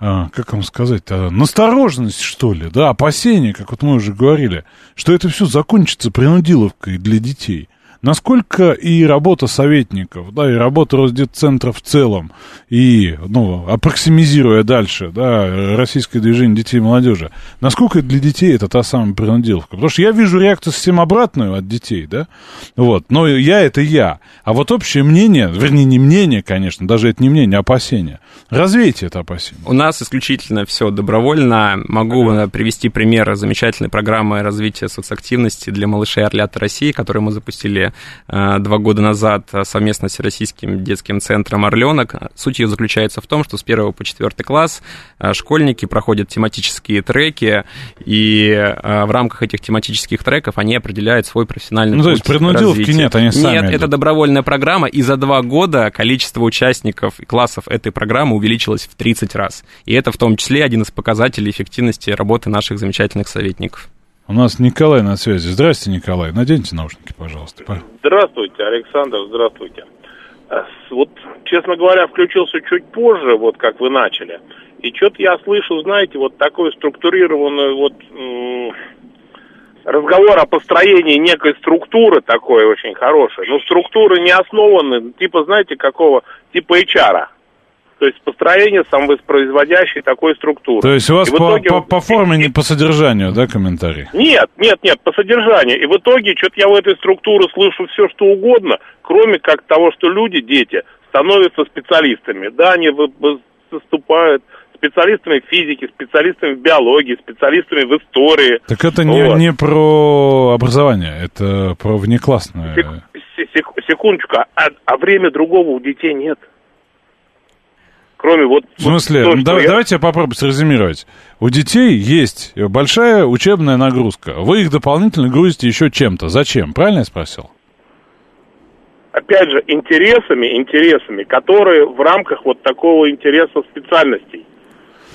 а, как вам сказать, настороженность, что ли, да, опасение, как вот мы уже говорили, что это все закончится принудиловкой для детей – насколько и работа советников, да, и работа Росдетцентра в целом, и, ну, аппроксимизируя дальше, да, российское движение детей и молодежи, насколько для детей это та самая принудиловка? Потому что я вижу реакцию совсем обратную от детей, да, вот, но я это я, а вот общее мнение, вернее, не мнение, конечно, даже это не мнение, а опасение. Развейте это опасение. У нас исключительно все добровольно. Могу ага. привести пример замечательной программы развития соцактивности для малышей Орлята России, которую мы запустили Э, два года назад совместно с Российским детским центром «Орленок». Суть ее заключается в том, что с 1 по 4 класс э, школьники проходят тематические треки, и э, в рамках этих тематических треков они определяют свой профессиональный ну, то есть принудиловки нет, они сами Нет, идут. это добровольная программа, и за два года количество участников и классов этой программы увеличилось в 30 раз. И это в том числе один из показателей эффективности работы наших замечательных советников. У нас Николай на связи. Здравствуйте, Николай. Наденьте наушники, пожалуйста. Здравствуйте, Александр, здравствуйте. Э, вот, честно говоря, включился чуть позже, вот как вы начали. И что-то я слышу, знаете, вот такой структурированный вот разговор о построении некой структуры такой очень хорошей. Но структуры не основаны, типа, знаете, какого, типа HR. То есть построение самовоспроизводящей такой структуры. То есть у вас по, итоге... по, по форме, не по содержанию, да, комментарий? Нет, нет, нет, по содержанию. И в итоге что-то я в этой структуре слышу все, что угодно, кроме как того, что люди, дети, становятся специалистами. Да, они выступают специалистами в физике, специалистами в биологии, специалистами в истории. Так это не, вот. не про образование, это про внеклассное. Сек, сек, секундочку, а, а время другого у детей нет кроме вот... В смысле? То, да, я... Давайте я попробую срезюмировать. У детей есть большая учебная нагрузка. Вы их дополнительно грузите еще чем-то. Зачем? Правильно я спросил? Опять же, интересами, интересами, которые в рамках вот такого интереса специальностей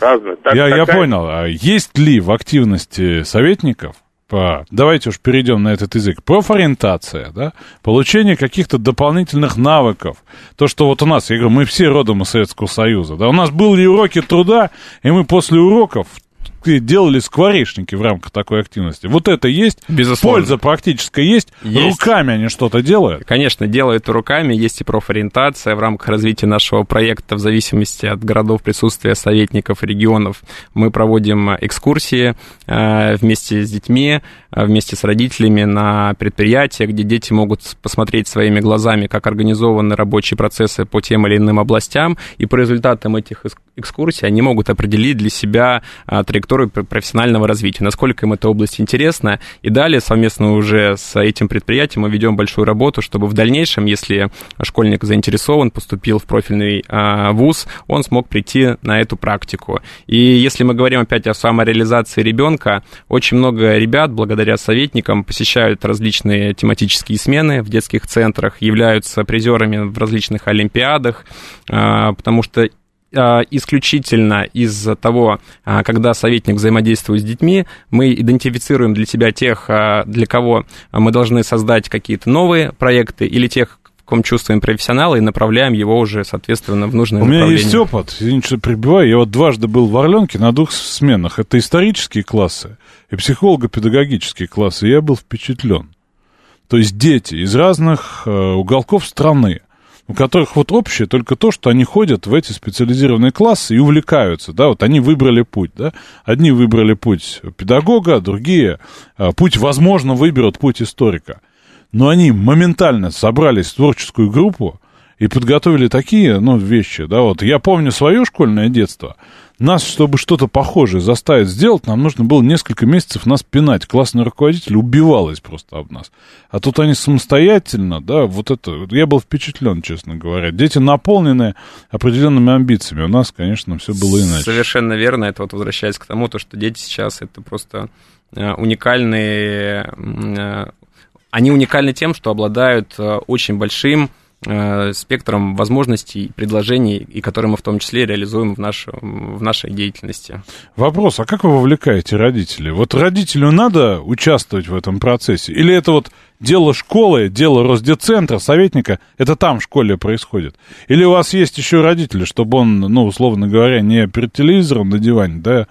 разные. Так, я, такая... я понял. А есть ли в активности советников по, давайте уж перейдем на этот язык, профориентация, да, получение каких-то дополнительных навыков. То, что вот у нас, я говорю, мы все родом из Советского Союза, да, у нас были уроки труда, и мы после уроков делали скворечники в рамках такой активности. Вот это есть? Безусловно. Польза практическая есть? есть? Руками они что-то делают? Конечно, делают руками. Есть и профориентация в рамках развития нашего проекта в зависимости от городов присутствия советников регионов. Мы проводим экскурсии э, вместе с детьми, э, вместе с родителями на предприятия, где дети могут посмотреть своими глазами, как организованы рабочие процессы по тем или иным областям, и по результатам этих экскурсий они могут определить для себя э, траекторию траекторию профессионального развития, насколько им эта область интересна. И далее совместно уже с этим предприятием мы ведем большую работу, чтобы в дальнейшем, если школьник заинтересован, поступил в профильный а, вуз, он смог прийти на эту практику. И если мы говорим опять о самореализации ребенка, очень много ребят, благодаря советникам, посещают различные тематические смены в детских центрах, являются призерами в различных олимпиадах, а, потому что исключительно из того, а, когда советник взаимодействует с детьми, мы идентифицируем для себя тех, а, для кого мы должны создать какие-то новые проекты, или тех, ком чувствуем профессионала и направляем его уже, соответственно, в нужное У меня есть опыт, извините, что прибиваю. Я вот дважды был в Орленке на двух сменах. Это исторические классы и психолого-педагогические классы. Я был впечатлен. То есть дети из разных э, уголков страны, у которых вот общее только то, что они ходят в эти специализированные классы и увлекаются, да, вот они выбрали путь, да, одни выбрали путь педагога, другие э, путь, возможно, выберут путь историка, но они моментально собрались в творческую группу и подготовили такие, ну, вещи, да, вот я помню свое школьное детство, нас, чтобы что-то похожее заставить сделать, нам нужно было несколько месяцев нас пинать. Классный руководитель убивалась просто об нас. А тут они самостоятельно, да, вот это... Я был впечатлен, честно говоря. Дети наполнены определенными амбициями. У нас, конечно, все было иначе. Совершенно верно. Это вот возвращаясь к тому, то, что дети сейчас это просто э, уникальные... э, Они уникальны тем, что обладают э, очень большим спектром возможностей, предложений, и которые мы в том числе реализуем в, наш, в нашей деятельности. Вопрос, а как вы вовлекаете родителей? Вот родителю надо участвовать в этом процессе? Или это вот дело школы, дело Росдецентра, советника, это там в школе происходит? Или у вас есть еще родители, чтобы он, ну, условно говоря, не перед телевизором на диване, да,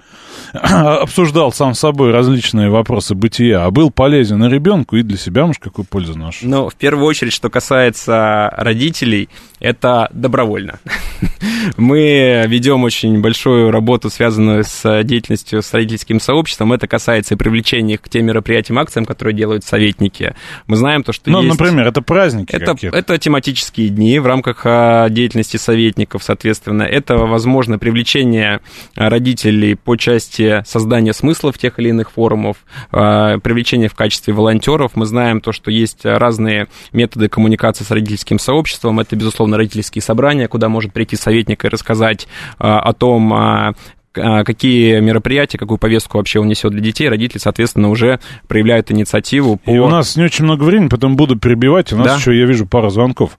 обсуждал сам собой различные вопросы бытия, а был полезен и ребенку, и для себя, может, какую пользу нашел? Ну, в первую очередь, что касается родителей, это добровольно. Мы ведем очень большую работу, связанную с деятельностью с родительским сообществом. Это касается и привлечения их к тем мероприятиям, акциям, которые делают советники. Мы знаем то, что Ну, есть... например, это праздники это, какие-то. это тематические дни в рамках а, деятельности советников, соответственно. Это, возможно, привлечение а, родителей по части создания смыслов тех или иных форумов, а, привлечение в качестве волонтеров. Мы знаем то, что есть разные методы коммуникации с родительским сообществом. Это, безусловно, родительские собрания, куда может прийти советник и рассказать о том, какие мероприятия, какую повестку вообще он несет для детей, родители, соответственно, уже проявляют инициативу по... И у нас не очень много времени, поэтому буду перебивать. У нас Да. еще, я вижу, пара звонков.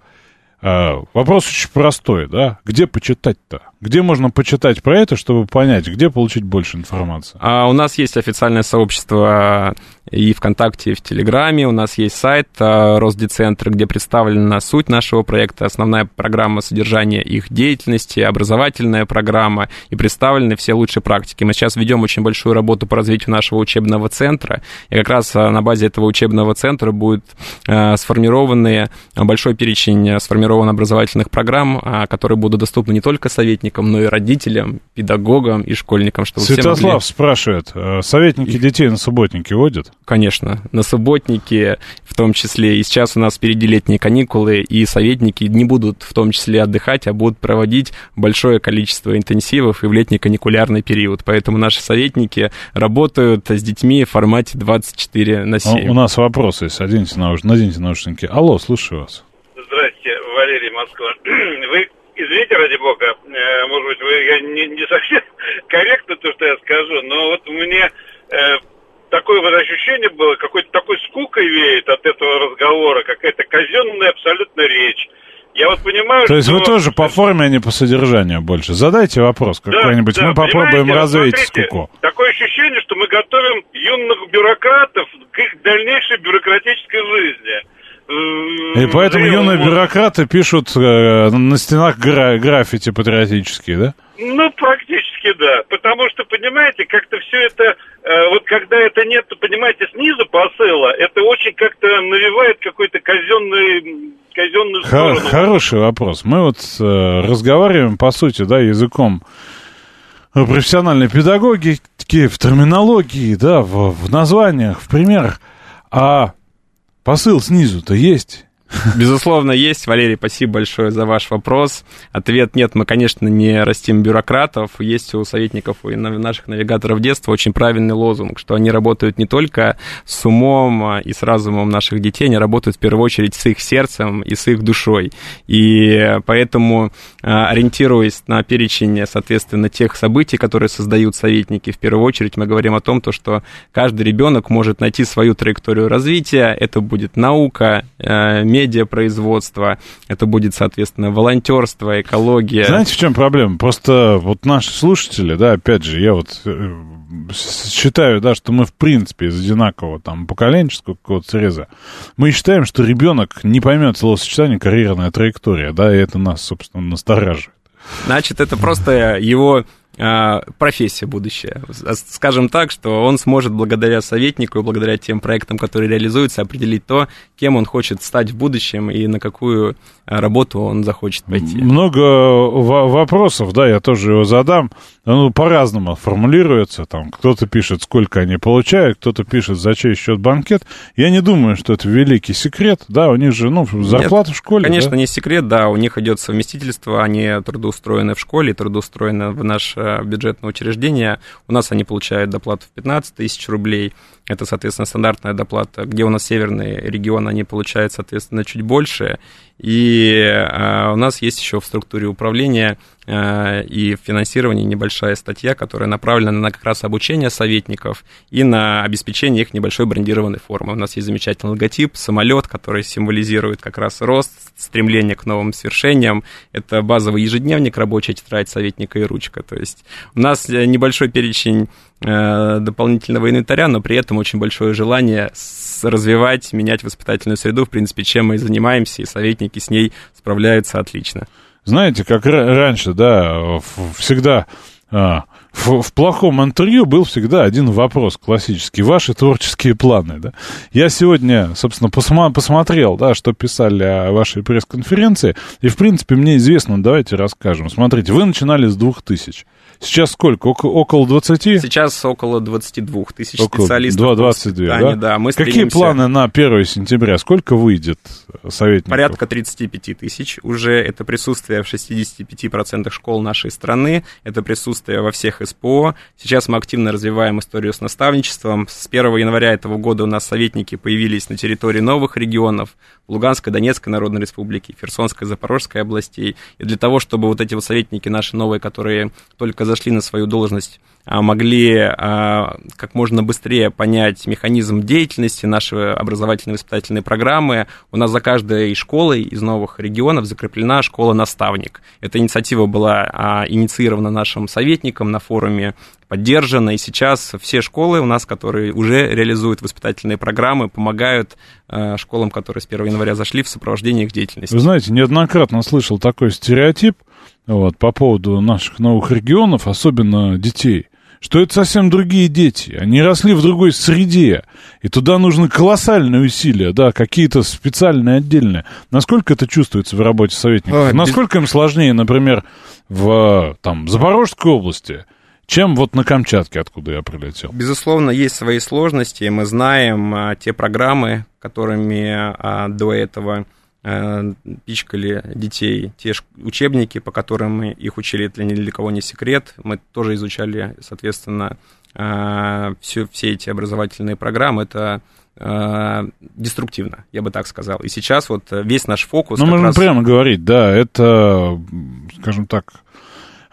А, вопрос очень простой, да? Где почитать-то? Где можно почитать про это, чтобы понять, где получить больше информации? А у нас есть официальное сообщество и ВКонтакте, и в Телеграме. У нас есть сайт а, Росдецентра, где представлена суть нашего проекта, основная программа содержания их деятельности, образовательная программа, и представлены все лучшие практики. Мы сейчас ведем очень большую работу по развитию нашего учебного центра, и как раз а, на базе этого учебного центра будет а, сформированы а, большой перечень а, сформирован образовательных программ, а, которые будут доступны не только советникам, но и родителям, педагогам и школьникам, чтобы все Святослав могли... спрашивает, э, советники детей на субботники водят? Конечно, на субботники в том числе. И сейчас у нас впереди летние каникулы, и советники не будут в том числе отдыхать, а будут проводить большое количество интенсивов и в летний каникулярный период. Поэтому наши советники работают с детьми в формате 24 на 7. А, У нас вопрос есть. Оденьте, науш... наденьте наушники. Алло, слушаю вас. Здрасте, Валерий Москва. Вы извините, ради бога, э, может быть, вы я не, не совсем корректно то, что я скажу, но вот мне э, такое вот ощущение было, какой-то такой скукой веет от этого разговора, какая-то казенная абсолютно речь. Я вот понимаю, То есть что... вы тоже по форме, а не по содержанию больше. Задайте вопрос Да, какой-нибудь, да, мы попробуем понимаете, развеять смотрите, скуку. Такое ощущение, что мы готовим юных бюрократов к их дальнейшей бюрократической жизни. И поэтому юные бюрократы пишут э, на стенах гра- граффити патриотические, да? Ну, практически да. Потому что, понимаете, как-то все это, э, вот когда это нет, понимаете, снизу посыла, это очень как-то навевает какой-то казенный, казенную Хо- сторону. хороший вопрос. Мы вот э, разговариваем, по сути, да, языком э, профессиональной педагогики, в терминологии, да, в, в названиях, в примерах. А посыл снизу-то есть. Безусловно, есть. Валерий, спасибо большое за ваш вопрос. Ответ нет, мы, конечно, не растим бюрократов. Есть у советников и на- наших навигаторов детства очень правильный лозунг, что они работают не только с умом а, и с разумом наших детей, они работают в первую очередь с их сердцем и с их душой. И поэтому, а, ориентируясь на перечень, соответственно, тех событий, которые создают советники, в первую очередь мы говорим о том, то, что каждый ребенок может найти свою траекторию развития. Это будет наука, э, медиапроизводство, это будет, соответственно, волонтерство, экология. Знаете, в чем проблема? Просто вот наши слушатели, да, опять же, я вот э, считаю, да, что мы, в принципе, из одинакового там поколенческого какого-то среза, мы считаем, что ребенок не поймет словосочетание карьерная траектория, да, и это нас, собственно, настораживает. Значит, это просто его профессия будущая. С- Скажем так, что он сможет благодаря советнику и благодаря тем проектам, которые реализуются, определить то, кем он хочет стать в будущем и на какую а, работу он захочет пойти. Много во- вопросов, да, я тоже его задам. Ну, по-разному формулируется. Там кто-то пишет, сколько они получают, кто-то пишет, за чей счет банкет. Я не думаю, что это великий секрет. Да, у них же, ну, зарплата Нет, в школе. Конечно, да? не секрет, да, у них идет совместительство, они трудоустроены в школе, трудоустроены в наше бюджетное учреждение. У нас они получают доплату в 15 тысяч рублей. Это, соответственно, стандартная доплата. Где у нас северный регион, они получают, соответственно, чуть больше. И а, у нас есть еще в структуре управления и в финансировании небольшая статья, которая направлена на как раз обучение советников и на обеспечение их небольшой брендированной формы. У нас есть замечательный логотип, самолет, который символизирует как раз рост, стремление к новым свершениям. Это базовый ежедневник, рабочая тетрадь советника и ручка. То есть у нас э, небольшой перечень э, дополнительного инвентаря, но при этом очень большое желание развивать, менять воспитательную среду, в принципе, чем мы и занимаемся, и советники с ней справляются отлично. Знаете, как ра- раньше, да, всегда а, в, в плохом интервью был всегда один вопрос классический. Ваши творческие планы, да? Я сегодня, собственно, посма- посмотрел, да, что писали о вашей пресс-конференции, и, в принципе, мне известно, давайте расскажем. Смотрите, вы начинали с двух тысяч. Сейчас сколько? Око- около 20? Сейчас около 22 тысяч Около специалистов. два- по 22, да? да? Мы Какие стремимся- планы на 1 сентября? Сколько выйдет советников? Порядка 35 тысяч. Уже это присутствие в 65% школ нашей страны, это присутствие во всех СПО. Сейчас мы активно развиваем историю с наставничеством. С 1 января этого года у нас советники появились на территории новых регионов, Луганской, Донецкой Народной Республики, Херсонской, Запорожской областей. И для того, чтобы вот эти вот советники наши новые, которые только зашли на свою должность, могли а, как можно быстрее понять механизм деятельности нашей образовательной воспитательной программы. У нас за каждой школой из новых регионов закреплена школа-наставник. Эта инициатива была а, инициирована нашим советником на форуме, поддержана, и сейчас все школы у нас, которые уже реализуют воспитательные программы, помогают а, школам, которые с 1 января зашли, в сопровождении их деятельности. Вы знаете, неоднократно слышал такой стереотип вот, по поводу наших новых регионов, особенно детей, что это совсем другие дети. Они росли в другой среде, и туда нужны колоссальные усилия, да, какие-то специальные, отдельные. Насколько это чувствуется в работе советников? А, Насколько им сложнее, например, в там, Запорожской области, чем вот на Камчатке, откуда я прилетел? Безусловно, есть свои сложности. Мы знаем а, те программы, которыми а, до этого пичкали детей, те учебники, по которым мы их учили, это ни для кого не секрет. Мы тоже изучали, соответственно, а, все, все эти образовательные программы. Это а, деструктивно, я бы так сказал. И сейчас вот весь наш фокус... Ну, можно раз- прямо говорить, да, это, скажем так,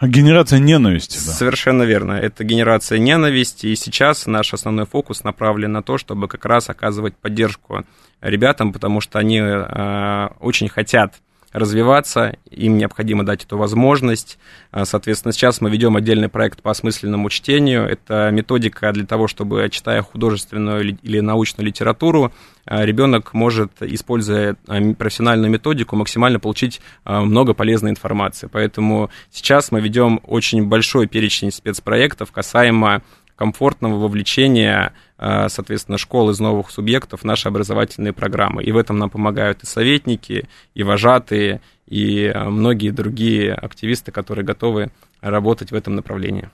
генерация ненависти, да. Совершенно верно. Это генерация ненависти, и сейчас наш основной фокус направлен на то, чтобы как раз оказывать поддержку ребятам, потому что они э, очень хотят развиваться, им необходимо дать эту возможность. А, Соответственно, сейчас мы ведем отдельный проект по осмысленному чтению. Это методика для того, чтобы, читая художественную ли- или научную литературу, а, ребенок может, используя а, профессиональную методику, максимально получить много полезной информации. Поэтому сейчас мы ведем очень большой перечень спецпроектов касаемо комфортного вовлечения, соответственно, школ из новых субъектов наши образовательные программы. И в этом нам помогают и советники, и вожатые, и а, многие другие активисты, которые готовы работать в этом направлении.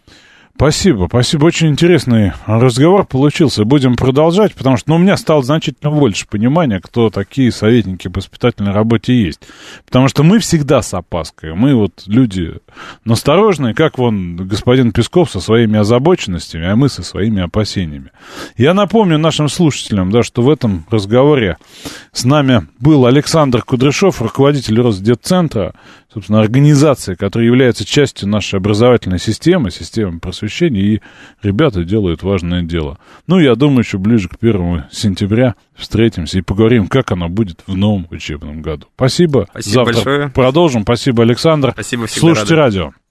Спасибо, спасибо. Очень интересный разговор получился. Будем продолжать, потому что ну, у меня стало значительно больше понимания, кто такие советники по воспитательной работе есть. Потому что мы всегда с опаской. Мы вот люди настороженные, как вон господин Песков со своими озабоченностями, а мы со своими опасениями. Я напомню нашим слушателям, да, что в этом разговоре с нами был Александр Кудряшов, руководитель Росдетцентра, собственно, организации, которая является частью нашей образовательной системы, системы просвещения, и ребята делают важное дело. Ну, я думаю, еще ближе к 1 сентября встретимся и поговорим, как оно будет в новом учебном году. Спасибо. Спасибо Завтра большое. продолжим. Спасибо, Александр. Спасибо, Слушайте рады. радио.